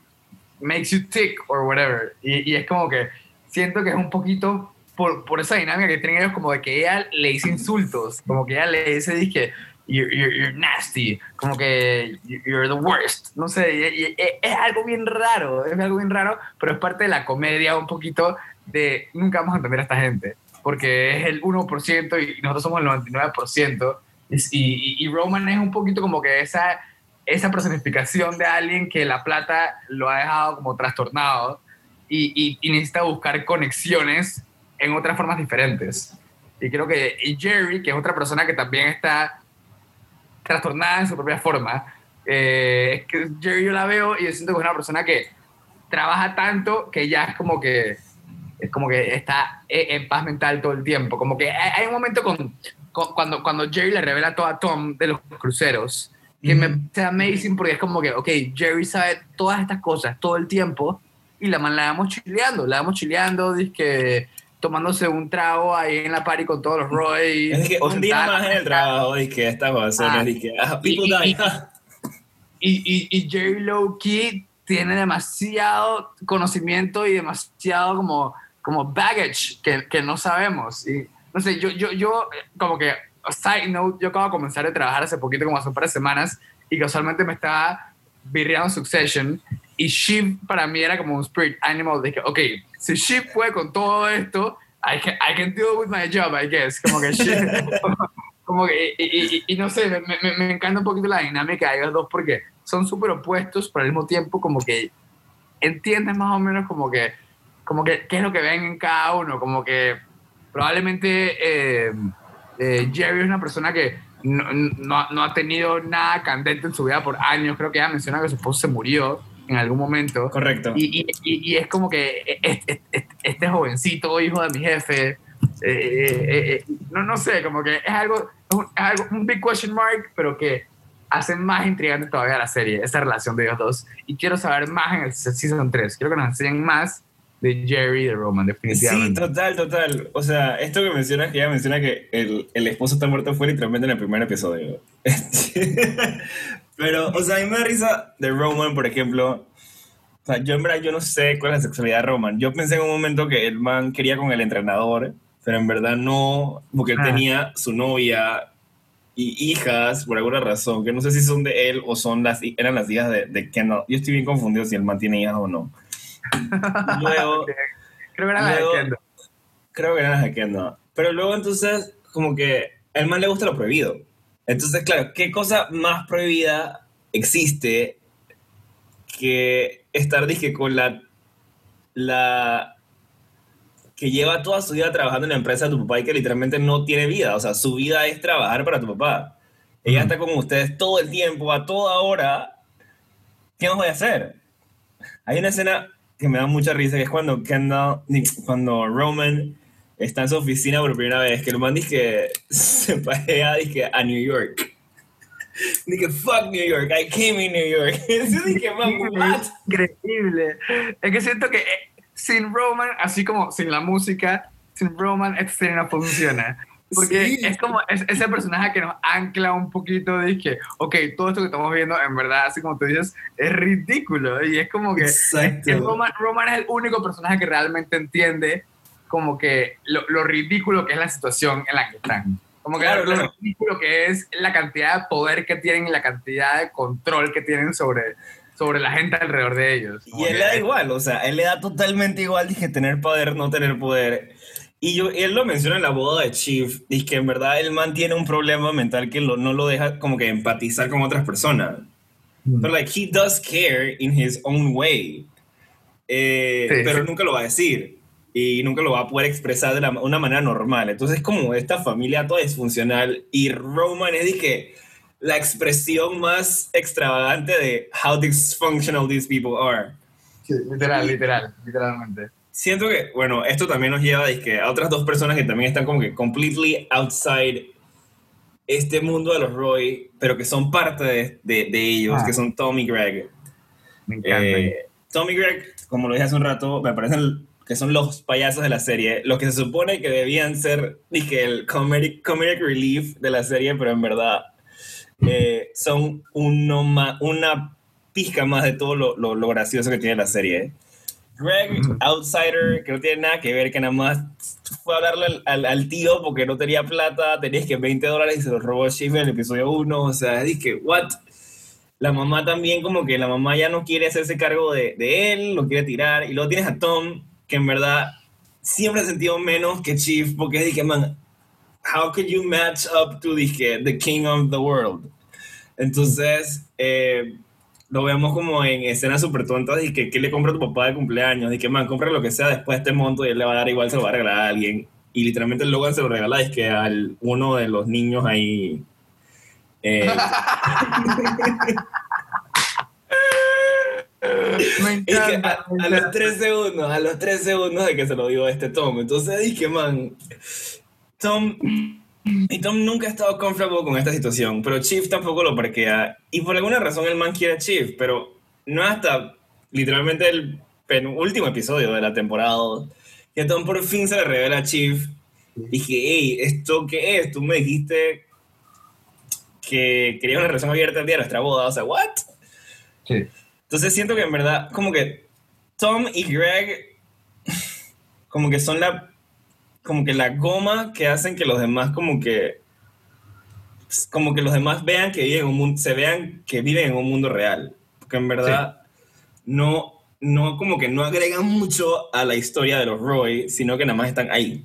makes you tick or whatever. Y, y, es como que siento que es un poquito por, por, esa dinámica que tienen ellos, como de que ella le dice insultos, como que ella le dice, dice you're, you're, you're nasty, como que you're the worst. No sé, y, y, es algo bien raro, es algo bien raro, pero es parte de la comedia un poquito de nunca vamos a entender a esta gente, porque es el 1% y nosotros somos el 99%. Y, y, Roman es un poquito como que esa, esa personificación de alguien que la plata lo ha dejado como trastornado y, y necesita buscar conexiones en otras formas diferentes. Y creo que y Jerry, que es otra persona que también está trastornada en su propia forma. Eh, es que Jerry yo la veo y yo siento que es una persona que trabaja tanto que ya es como que es como que está en paz mental todo el tiempo. Como que hay, un momento cuando, cuando Jerry le revela todo a Tom de los cruceros, que me parece amazing porque es como que, ok, Jerry sabe todas estas cosas todo el tiempo y la man la vamos chileando, la vamos chileando, dice que tomándose un trago ahí en la party con todos los Roy. Es que un día más en el trabajo y que esta cosa, ah, y que ah, people y, y, y, Jerry Low Key tiene demasiado conocimiento y demasiado como, como baggage que, que no sabemos. Y no sé, yo, yo, yo como que, side note, yo acabo de comenzar a trabajar hace poquito, como hace un par de semanas, y casualmente me estaba virreando Succession y Shiv para mí era como un spirit animal. Dije, ok, si Shiv fue con todo esto, I can, I can deal with my job, I guess. Como que *laughs* como, que, y, y, no sé, me, me, me, encanta un poquito la dinámica de ellos dos porque son súper opuestos, pero al mismo tiempo como que entiendes más o menos como que, como que qué es lo que ven en cada uno. Como que probablemente eh, eh, Jerry es una persona que no, no, no, ha tenido nada candente en su vida por años. Creo que ella menciona que su esposo se murió en algún momento. Correcto. Y, y, y es como que este, este, jovencito, hijo de mi jefe, eh, eh, eh, no, no sé, como que es algo, es algo, un big question mark, pero que hace más intrigante todavía la serie, esa relación de ellos dos. Y quiero saber más en el season 3. Quiero que nos enseñen más de Jerry de Roman, definitivamente. Sí, total, total. O sea, esto que mencionas, que ella menciona que el, el esposo está muerto fue literalmente en el primer episodio. *laughs* Pero, o sea, a mí me da risa de Roman, por ejemplo. O sea, yo en verdad yo no sé cuál es la sexualidad de Roman. Yo pensé en un momento que el man quería con el entrenador, pero en verdad no, porque él ah. tenía su novia y hijas por alguna razón, que no sé si son de él o son las, eran las hijas de, de Kendall. Yo estoy bien confundido si el man tiene hijas o no. *laughs* Luego, creo que eran las de Kendall. Creo que eran las de Kendall. Pero luego entonces, como que el man le gusta lo prohibido. Entonces, claro, ¿qué cosa más prohibida existe que estar, dije, con la, la que lleva toda su vida trabajando en la empresa de tu papá y que literalmente no tiene vida? O sea, su vida es trabajar para tu papá. Ella está con ustedes todo el tiempo, a toda hora. ¿Qué más voy a hacer? Hay una escena que me da mucha risa, que es cuando Kendall, cuando Roman está en su oficina por primera vez, que el man dice que *laughs* se pasea a New York. *laughs* Dije, fuck New York, I came in New York. *laughs* dije, man, what? Increíble. Es que siento que eh, sin Roman, así como sin la música, sin Roman, esta serie no funciona. Porque es como ese personaje que nos ancla un poquito de que, ok, todo esto que estamos viendo, en verdad, así como tú dices, es ridículo. Y es como que Roman, Roman, es el único personaje que realmente entiende como que lo, ridículo que es la situación en la que están. Como que lo, ridículo que es la cantidad de poder que tienen y la cantidad de control que tienen sobre, sobre la gente alrededor de ellos. y él le da igual, o sea, él le da totalmente igual, dije, tener poder, no tener poder. Y yo, él lo menciona en la boda de Chief, dice que en verdad él mantiene un problema mental que lo, no lo deja como que empatizar con otras personas. Mm. Pero, like, he does care in his own way. Eh, pero nunca lo va a decir y nunca lo va a poder expresar de una manera normal. Entonces, como esta familia toda disfuncional y Roman es que la expresión más extravagante de how dysfunctional these people are. Sí, literal, literal, literalmente. Siento que, bueno, esto también nos lleva que a otras dos personas que también están como que completely outside este mundo de los Roy, pero que son parte de, de, de ellos, Ah. que son Tom y Greg. Me encanta. Eh, Tom y Greg, como lo dije hace un rato, me parecen que son los payasos de la serie, los que se supone que debían ser, dije, el comedic, comedic relief de la serie, pero en verdad eh, son uno una pizca más de todo lo, lo- lo gracioso que tiene la serie. Greg, Mm. outsider, que no tiene nada que ver, que nada más fue a darle al, al- al tío porque no tenía plata, tenías que 20 dólares y se los robó Shiv en el episodio 1, o sea, dije, what? La mamá también como que la mamá ya no quiere hacerse cargo de, de él, lo quiere tirar, y luego tienes a Tom, que en verdad siempre ha sentido menos que Chief, porque dije, man, how could you match up to dije, the king of the world? Entonces, eh, lo vemos como en escenas súper tontas y que ¿qué le compra a tu papá de cumpleaños? Y que, man, compra lo que sea después de este monto y él le va a dar igual, se lo va a regalar a alguien. Y literalmente el Logan se lo regala es que al uno de los niños ahí. eh, *laughs* me Es que encanta. a, me a los tres segundos, a los tres segundos de que se lo dio a este Tom. Entonces dije, man, Tom. Y Tom nunca ha estado comfortable con esta situación, pero Chief tampoco lo parquea. Y por alguna razón el man quiere a Chief, pero no hasta literalmente el penúltimo episodio de la temporada que Tom por fin se le revela a Chief. Dije, hey, ¿esto qué es? Tú me dijiste que querías una relación abierta el día de nuestra boda. O sea, ¿what? Sí. Entonces siento que en verdad, como que Tom y Greg, como que son la, como que la goma que hacen que los demás, como que, como que los demás vean que viven en un mundo, se vean que viven en un mundo real. Porque en verdad, no, no, como que no agregan mucho a la historia de los Roy, sino que nada más están ahí.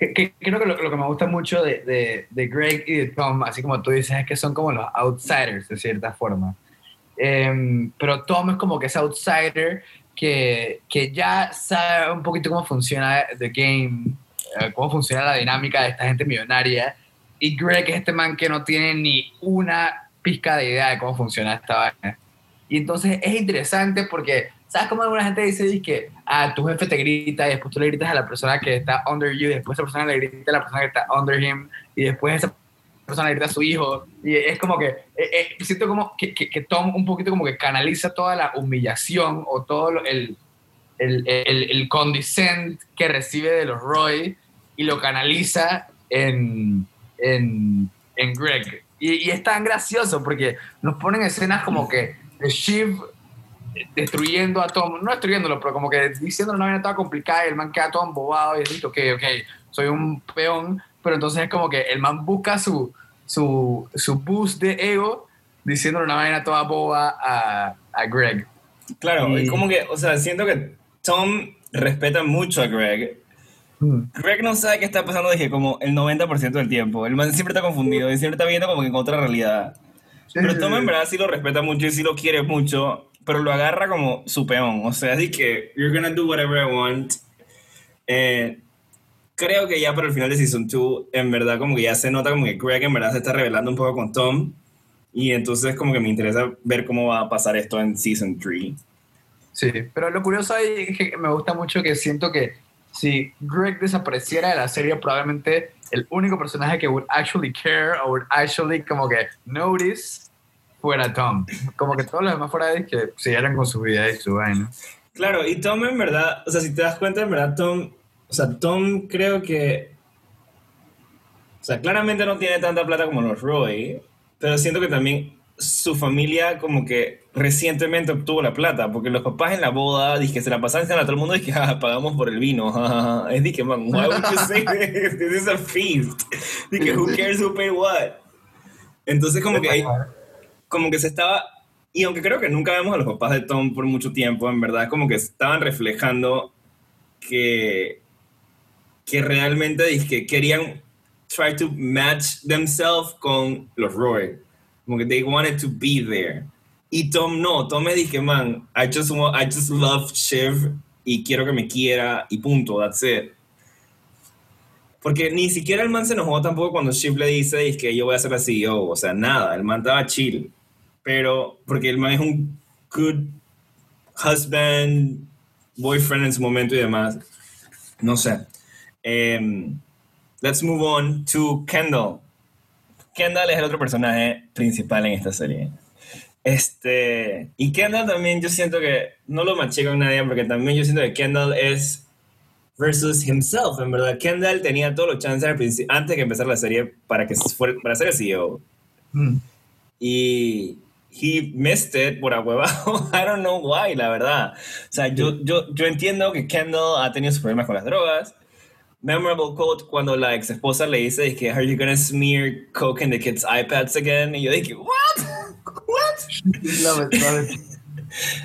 Que- que- creo que lo, lo que me gusta mucho de, de, de Greg y de Tom, así como tú dices, es que son como los outsiders de cierta forma. Em, pero Tom es como que ese outsider que, que ya sabe un poquito cómo funciona The Game, eh, cómo funciona la dinámica de esta gente millonaria. Y Greg es este man que no tiene ni una pizca de idea de cómo funciona esta vaina. Y entonces es interesante porque, ¿sabes cómo alguna gente dice que ah, tu jefe te grita y después tú le gritas a la persona que está under you y después esa persona le grita a la persona que está under him y después esa persona le grita a su hijo? Y es como que, eh, eh, siento como que, que, que Tom un poquito como que canaliza toda la humillación o todo el, el, el, el condescent que recibe de los Roy y lo canaliza en, en, en Greg. Y, y es tan gracioso porque nos ponen escenas como que Shiv destruyendo a Tom, no destruyéndolo, pero como que diciéndole una vaina toda complicada y el man queda todo embobado y dice, ok, ok, soy un peón, pero entonces es como que el man busca su, su, su boost de ego diciéndole una vaina toda boba a, a Greg. Claro, Y- es como que, o sea, siento que Tom respeta mucho a Greg, Greg no sabe qué está pasando, dije, como el 90% del tiempo. El man siempre está confundido y siempre está viendo como que en otra realidad. Pero Tom en verdad sí lo respeta mucho y sí lo quiere mucho, pero lo agarra como su peón. O sea, así que, you're gonna do whatever I want. Eh, creo que ya para el final de Season 2, en verdad como que ya se nota como que Greg en verdad se está revelando un poco con Tom. Y entonces como que me interesa ver cómo va a pasar esto en Season 3. Sí, pero lo curioso ahí es que me gusta mucho que siento que si Greg desapareciera de la serie, probablemente el único personaje que would actually care o would actually como que notice fuera Tom. Como que todos los demás fuera de que siguieran con su vida y su vaina. Claro, y Tom en verdad, o sea, si te das cuenta, en verdad Tom, o sea, Tom creo que, o sea, claramente no tiene tanta plata como los Roy, pero siento que también su familia como que recientemente obtuvo la plata, porque los papás en la boda, dije, se la pasaban a todo el mundo, dije, *laughs* ah, pagamos por el vino, jajaja". *laughs* es dije, man, why would you say *laughs* this? This is a feast. Dije, who cares who paid what? Entonces como que hay, como que se estaba, y aunque creo que nunca vemos a los papás de Tom por mucho tiempo, en verdad como que estaban reflejando que, que realmente dizque, querían try to match themselves con los Roy. Como que they wanted to be there. Y Tom no, Tom me dije, man, I just, want, I just love Shiv y quiero que me quiera y punto, that's it. Porque ni siquiera el man se enojó tampoco cuando Shiv le dice que yo voy a ser la CEO. O sea, nada, el man estaba chill. Pero, porque el man es un good husband, boyfriend en su momento y demás. No sé. Em, let's move on to Kendall. Kendall es el otro personaje principal en esta serie. Este, y Kendall también yo siento que no lo maché con nadie porque también yo siento que Kendall es versus himself, en verdad. Kendall tenía todos los chances antes de empezar la serie para, que fuera, para ser el CEO. Mm. Y he missed it por ahuevado. *laughs* I don't know why, la verdad. O sea, yo, yo, yo entiendo que Kendall ha tenido sus problemas con las drogas. Memorable quote cuando la ex esposa le dice que Are you gonna smear coke in the kids' iPads again? Y yo dije, What? *laughs* What? *laughs*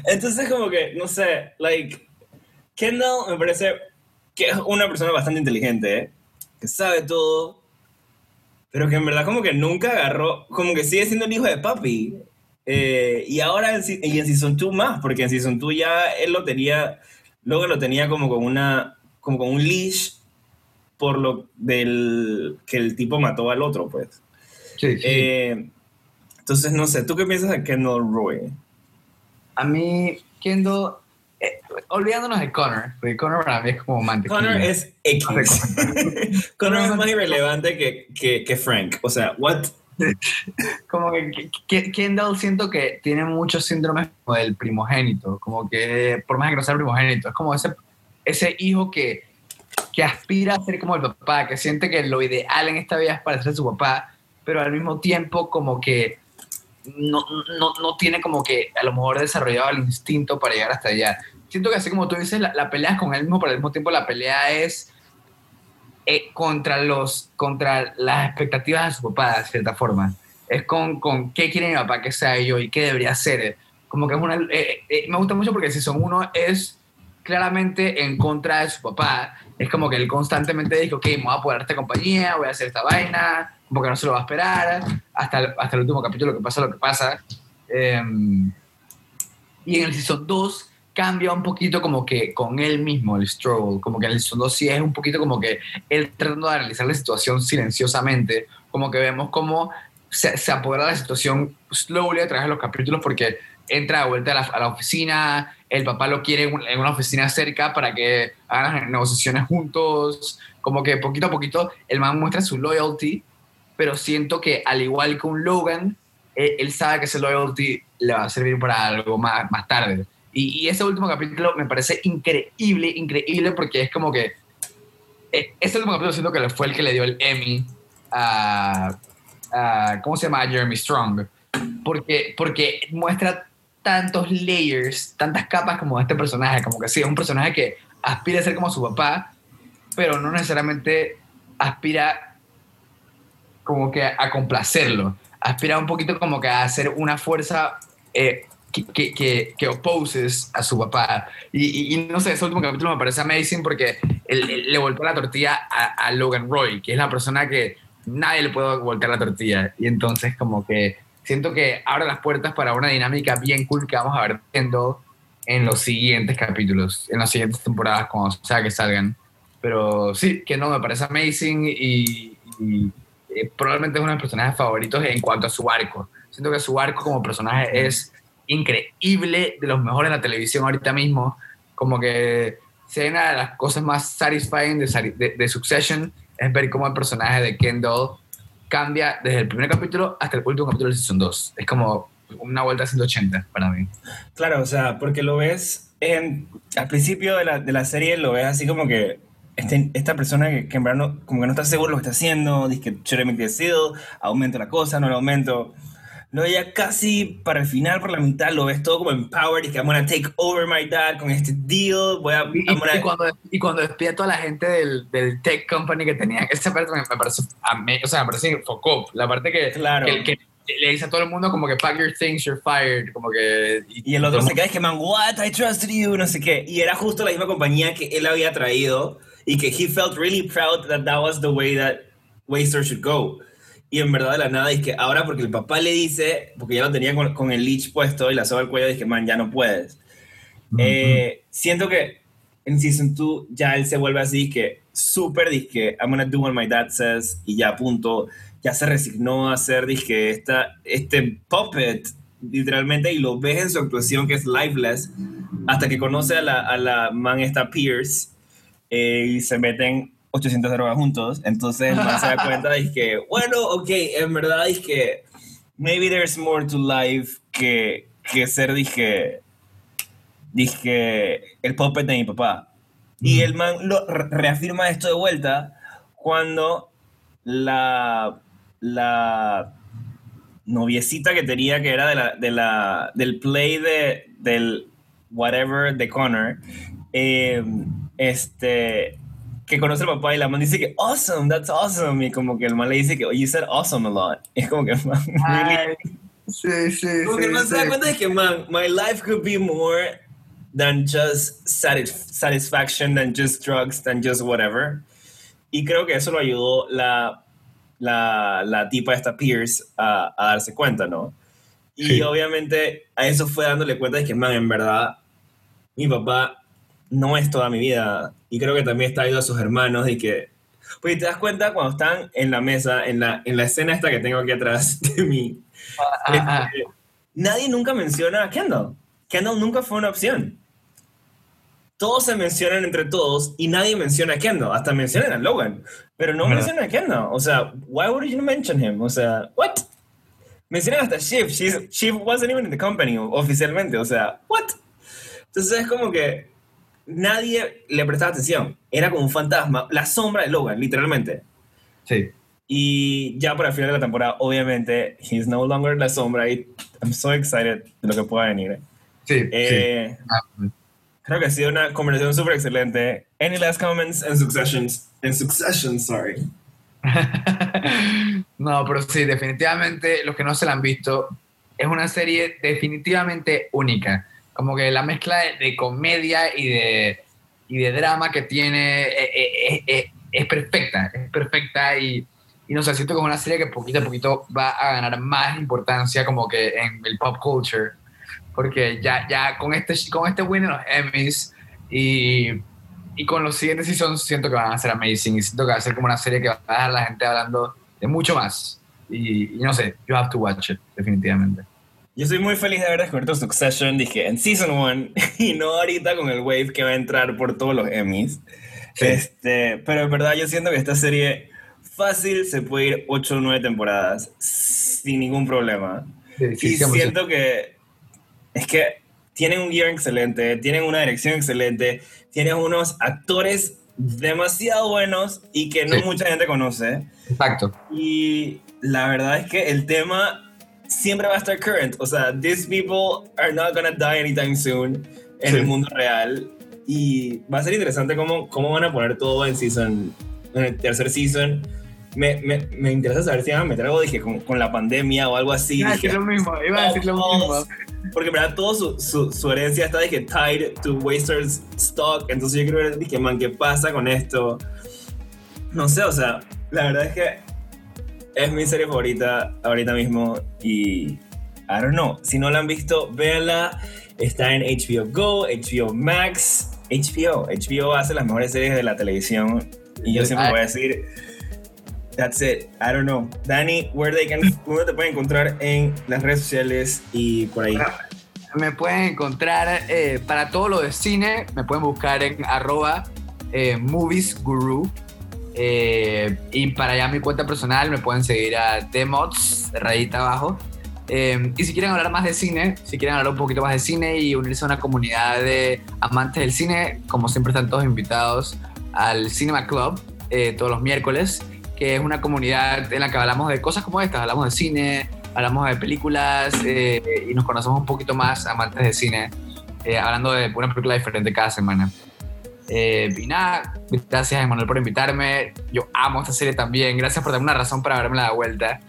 Entonces, como que, no sé, like, Kendall me parece que es una persona bastante inteligente, ¿eh? que sabe todo, pero que en verdad como que nunca agarró, como que sigue siendo el hijo de papi. Eh, y ahora en, y en Season 2 más, porque en Season 2 ya él lo tenía, luego lo tenía como con una, como con un leash por lo del que el tipo mató al otro, pues. Sí, sí. Eh, entonces, no sé, ¿tú qué piensas de Kendall Roy? A mí, Kendall, eh, olvidándonos de Connor, porque Connor para mí es como mantequilla. Connor es X. *laughs* Connor es más irrelevante que, que, que Frank. O sea, what? *laughs* como que, Kendall siento que tiene muchos síndromes como del primogénito, como que por más que no sea primogénito, es como ese, ese hijo que, que aspira a ser como el papá, que siente que lo ideal en esta vida es parecer a su papá, pero al mismo tiempo como que no, no, no, tiene como que a lo mejor desarrollado el instinto para llegar hasta allá. Siento que así como tú dices, la, pelea es con él mismo, pero al mismo tiempo la pelea es eh, contra, los, contra las expectativas de su papá, de cierta forma. Es con, con qué quiere mi papá que sea yo y qué debería ser. Como que es una, eh, eh, me gusta mucho porque si son uno es claramente en contra de su papá. Es como que él constantemente dice, ok, me voy a poner esta compañía, voy a hacer esta vaina, como que no se lo va a esperar, hasta el, hasta el último capítulo que pasa lo que pasa. Em, y en el Season 2 cambia un poquito como que con él mismo, el Stroll, como que el Season sí es un poquito como que él tratando de analizar la situación silenciosamente, como que vemos cómo se, se apodera de la situación slowly a través de los capítulos porque entra de vuelta a la, oficina, el papá lo quiere en una oficina cerca para que hagan negociaciones juntos, como que poquito a poquito el man muestra su loyalty, pero siento que al igual que un Logan, él, él sabe que ese loyalty le va a servir para algo más, más tarde. Y, ese último capítulo me parece increíble, increíble, porque es como que. Eh, ese último capítulo siento que fue el que le dio el Emmy a. ¿Cómo se llama? Jeremy Strong. Porque, porque muestra tantos layers, tantas capas como este personaje. Como que sí, es un personaje que aspira a ser como su papá, pero no necesariamente aspira como que a complacerlo. Aspira un poquito como que a ser una fuerza eh, que, que, que, opposes a su papá. Y, y, no sé, ese último capítulo me parece amazing porque le volteó la tortilla a, Logan Roy, que es la persona que nadie le puede voltear la tortilla. Y entonces como que siento que abre las puertas para una dinámica bien cool que vamos a ver viendo en los siguientes capítulos, en las siguientes temporadas, cuando sea que salgan. Pero sí, que no, me parece amazing y, y eh, probablemente es uno de mis personajes favoritos en cuanto a su arco. Siento que su arco como personaje es increíble, de los mejores de la televisión ahorita mismo. Como que si una de las cosas más satisfying de, de, Succession es ver cómo el personaje de Kendall cambia desde el primer capítulo hasta el último capítulo de Season 2. Es como una vuelta a 180 para mí. Claro, o sea, porque lo ves en, al principio de la, de la serie, lo ves así como que este, esta persona que, en verdad no, como que no está seguro lo que está haciendo, dice que chévere me decido, aumento la cosa, no la aumento. Luego ya casi para el final, por la mitad, lo ves todo como empowered y que I'm gonna take over my dad con este deal. Voy a, y, y, cuando, y cuando despide a toda la gente del, del tech company que tenía, esa parte me, parece, o sea, me parece focó. La parte que, claro. que, le dice a todo el mundo como que pack your things, you're fired, como que... Y, el otro se cae que, man, what, I trusted you, no sé qué. Y era justo la misma compañía que él había traído y que he felt really proud that that was the way that Waster should go y en verdad de la nada, es que ahora porque el papá le dice, porque ya lo tenía con, el leech puesto y la soga al cuello, dije, man, ya no puedes. Eh, siento que en Season 2 ya él se vuelve así, que súper, dije, I'm gonna do what my dad says, y ya punto, ya se resignó a hacer, dije, esta, este puppet, literalmente, y lo ves en su actuación que es lifeless, hasta que conoce a la, a la man esta Pierce, eh, y se meten 800 drogas juntos. Entonces el man se da *laughs* cuenta de que, bueno, ok, en verdad es que maybe there's more to life que, que ser, dije, dije, el puppet de mi papá. Y el man lo reafirma esto de vuelta cuando la, la noviecita que tenía, que era de la, de la, del play de, del whatever de Connor, eh, este, que conoce al papá y la man dice que awesome, that's awesome. Y como que el man le dice que, oh, you said awesome a lot. *laughs* es como que, man, really. Sí, sí, Como que el man se da cuenta de que, man, my life could be more than just satisf satisfaction, than just drugs, than just whatever. Y creo que eso lo ayudó la, la, la tipa esta Pierce a, a darse cuenta, ¿no? Y Sí. obviamente a eso fue dándole cuenta de que, man, en verdad, mi papá no es toda mi vida. Y creo que también está ayudando a sus hermanos y que... Pues te das cuenta cuando están en la mesa, en la, en la escena esta que tengo aquí atrás *laughs* de mí, Ah, ah. este, nadie nunca menciona a Kendall. Kendall nunca fue una opción. Todos se mencionan entre todos y nadie menciona a Kendall. Hasta mencionan a Logan, pero no Verdad. mencionan a Kendall. O sea, why would you mention him? O sea, what? Mencionan hasta Shiv. She's- Shiv wasn't even in the company oficialmente. O sea, what? Entonces es como que nadie le prestaba atención. Era como un fantasma, la sombra de Logan, literalmente. Sí. Y ya para el final de la temporada, obviamente, he's no longer la sombra y I'm so excited de lo que pueda venir. Sí, Eh, sí. Creo que ha sido una conversación súper excelente. Any last comments and successions? En succession, sorry. *laughs* no, pero sí, definitivamente los que no se la han visto, es una serie definitivamente única. Como que la mezcla de, de comedia y de, y de drama que tiene eh, eh, eh, eh, es perfecta, es perfecta y, y no sé, siento es una serie que poquito a poquito va a ganar más importancia como que en el pop culture, porque ya, ya con este, con este win en los Emmys y, y con los siguientes seasons siento que van a ser amazing y siento que va a ser como una serie que va a dejar a la gente hablando de mucho más y, y no sé, you have to watch it, definitivamente. Yo estoy muy feliz de haber descubierto Succession, dije, en Season 1 *laughs* y no ahorita con el wave que va a entrar por todos los Emmys. Sí. Este, pero en verdad yo siento que esta serie fácil se puede ir 8 o 9 temporadas sin ningún problema. Sí, sí, y 100%. siento que es que tienen un guion excelente, tienen una dirección excelente, tienen unos actores demasiado buenos y que no mucha gente conoce. Exacto. Y la verdad es que el tema siempre va a estar current. O sea, these people are not gonna die anytime soon en Sí. el mundo real. Y va a ser interesante cómo, cómo van a poner todo en season, en el tercer season. Me, me, me interesa saber si van a meter algo, dije, con, con la pandemia o algo así. Iba a dije, decir lo mismo, iba a decir lo mismo. porque en verdad toda su, su, su herencia está que tied to Wasters stock. Entonces yo quiero ver, dije, man, ¿qué pasa con esto? No sé, o sea, la verdad es que es mi serie favorita ahorita mismo y I don't know. Si no la han visto, véanla. Está en HBO Go, HBO Max, HBO. HBO hace las mejores series de la televisión y yo siempre voy a decir That's it. I don't know. Dani, where they can, ¿dónde te pueden encontrar en las redes sociales y por ahí? Me pueden encontrar eh, para todo lo de cine, me pueden buscar en arroba eh, moviesguru. Eh, y para allá mi cuenta personal me pueden seguir a Demods, rayita abajo. Eh, y si quieren hablar más de cine, si quieren hablar un poquito más de cine y unirse a una comunidad de amantes del cine, como siempre están todos invitados al Cinema Club eh, todos los miércoles, que es una comunidad en la que hablamos de cosas como estas, hablamos de cine, hablamos de películas eh, y nos conocemos un poquito más amantes de cine, eh, hablando de una película diferente cada semana. Eh, y nada, gracias Emanuel por invitarme. Yo amo esta serie también. Gracias por darme una razón para verme la vuelta.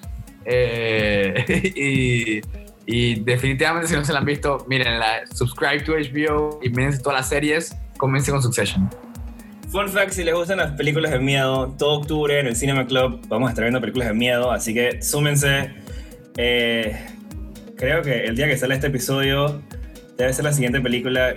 Eh, *laughs* y, y definitivamente si no se la han visto, mírenla. Subscribe to HBO y mírense todas las series. Comience con Succession. Fun fact, si les gustan las películas de miedo, todo octubre en el Cinema Club vamos a estar viendo películas de miedo, así que súmense. Eh, creo que el día que sale este episodio debe ser la siguiente película.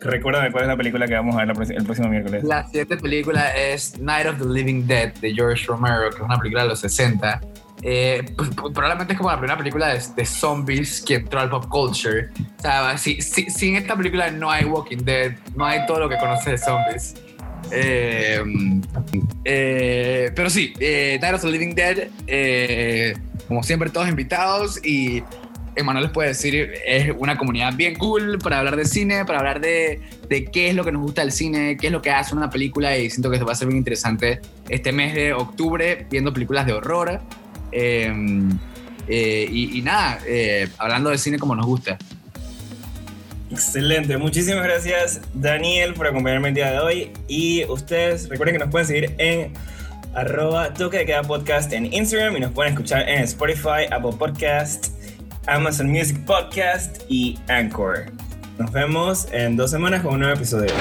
Recuérdame cuál es la película que vamos a ver el próximo miércoles. La siguiente película es Night of the Living Dead de George Romero, que es una película de los 60. Eh, pues, pues, probablemente es como la primera película de, de zombies que entró al pop culture. O sea, si, si- sin esta película no hay Walking Dead, no hay todo lo que conoces de zombies. Eh, eh, pero sí, eh, Night of the Living Dead, eh, como siempre, todos invitados y Emanuel les puede decir, es una comunidad bien cool para hablar de cine, para hablar de, de qué es lo que nos gusta del cine, qué es lo que hace una película y siento que esto va a ser bien interesante este mes de octubre viendo películas de horror. Eh, eh, y, y nada, eh, hablando de cine como nos gusta. Excelente, muchísimas gracias Daniel por acompañarme el día de hoy y ustedes recuerden que nos pueden seguir en arroba toque de queda podcast en Instagram y nos pueden escuchar en Spotify, Apple Podcast, Amazon Music Podcast y Anchor. Nos vemos en dos semanas con un nuevo episodio.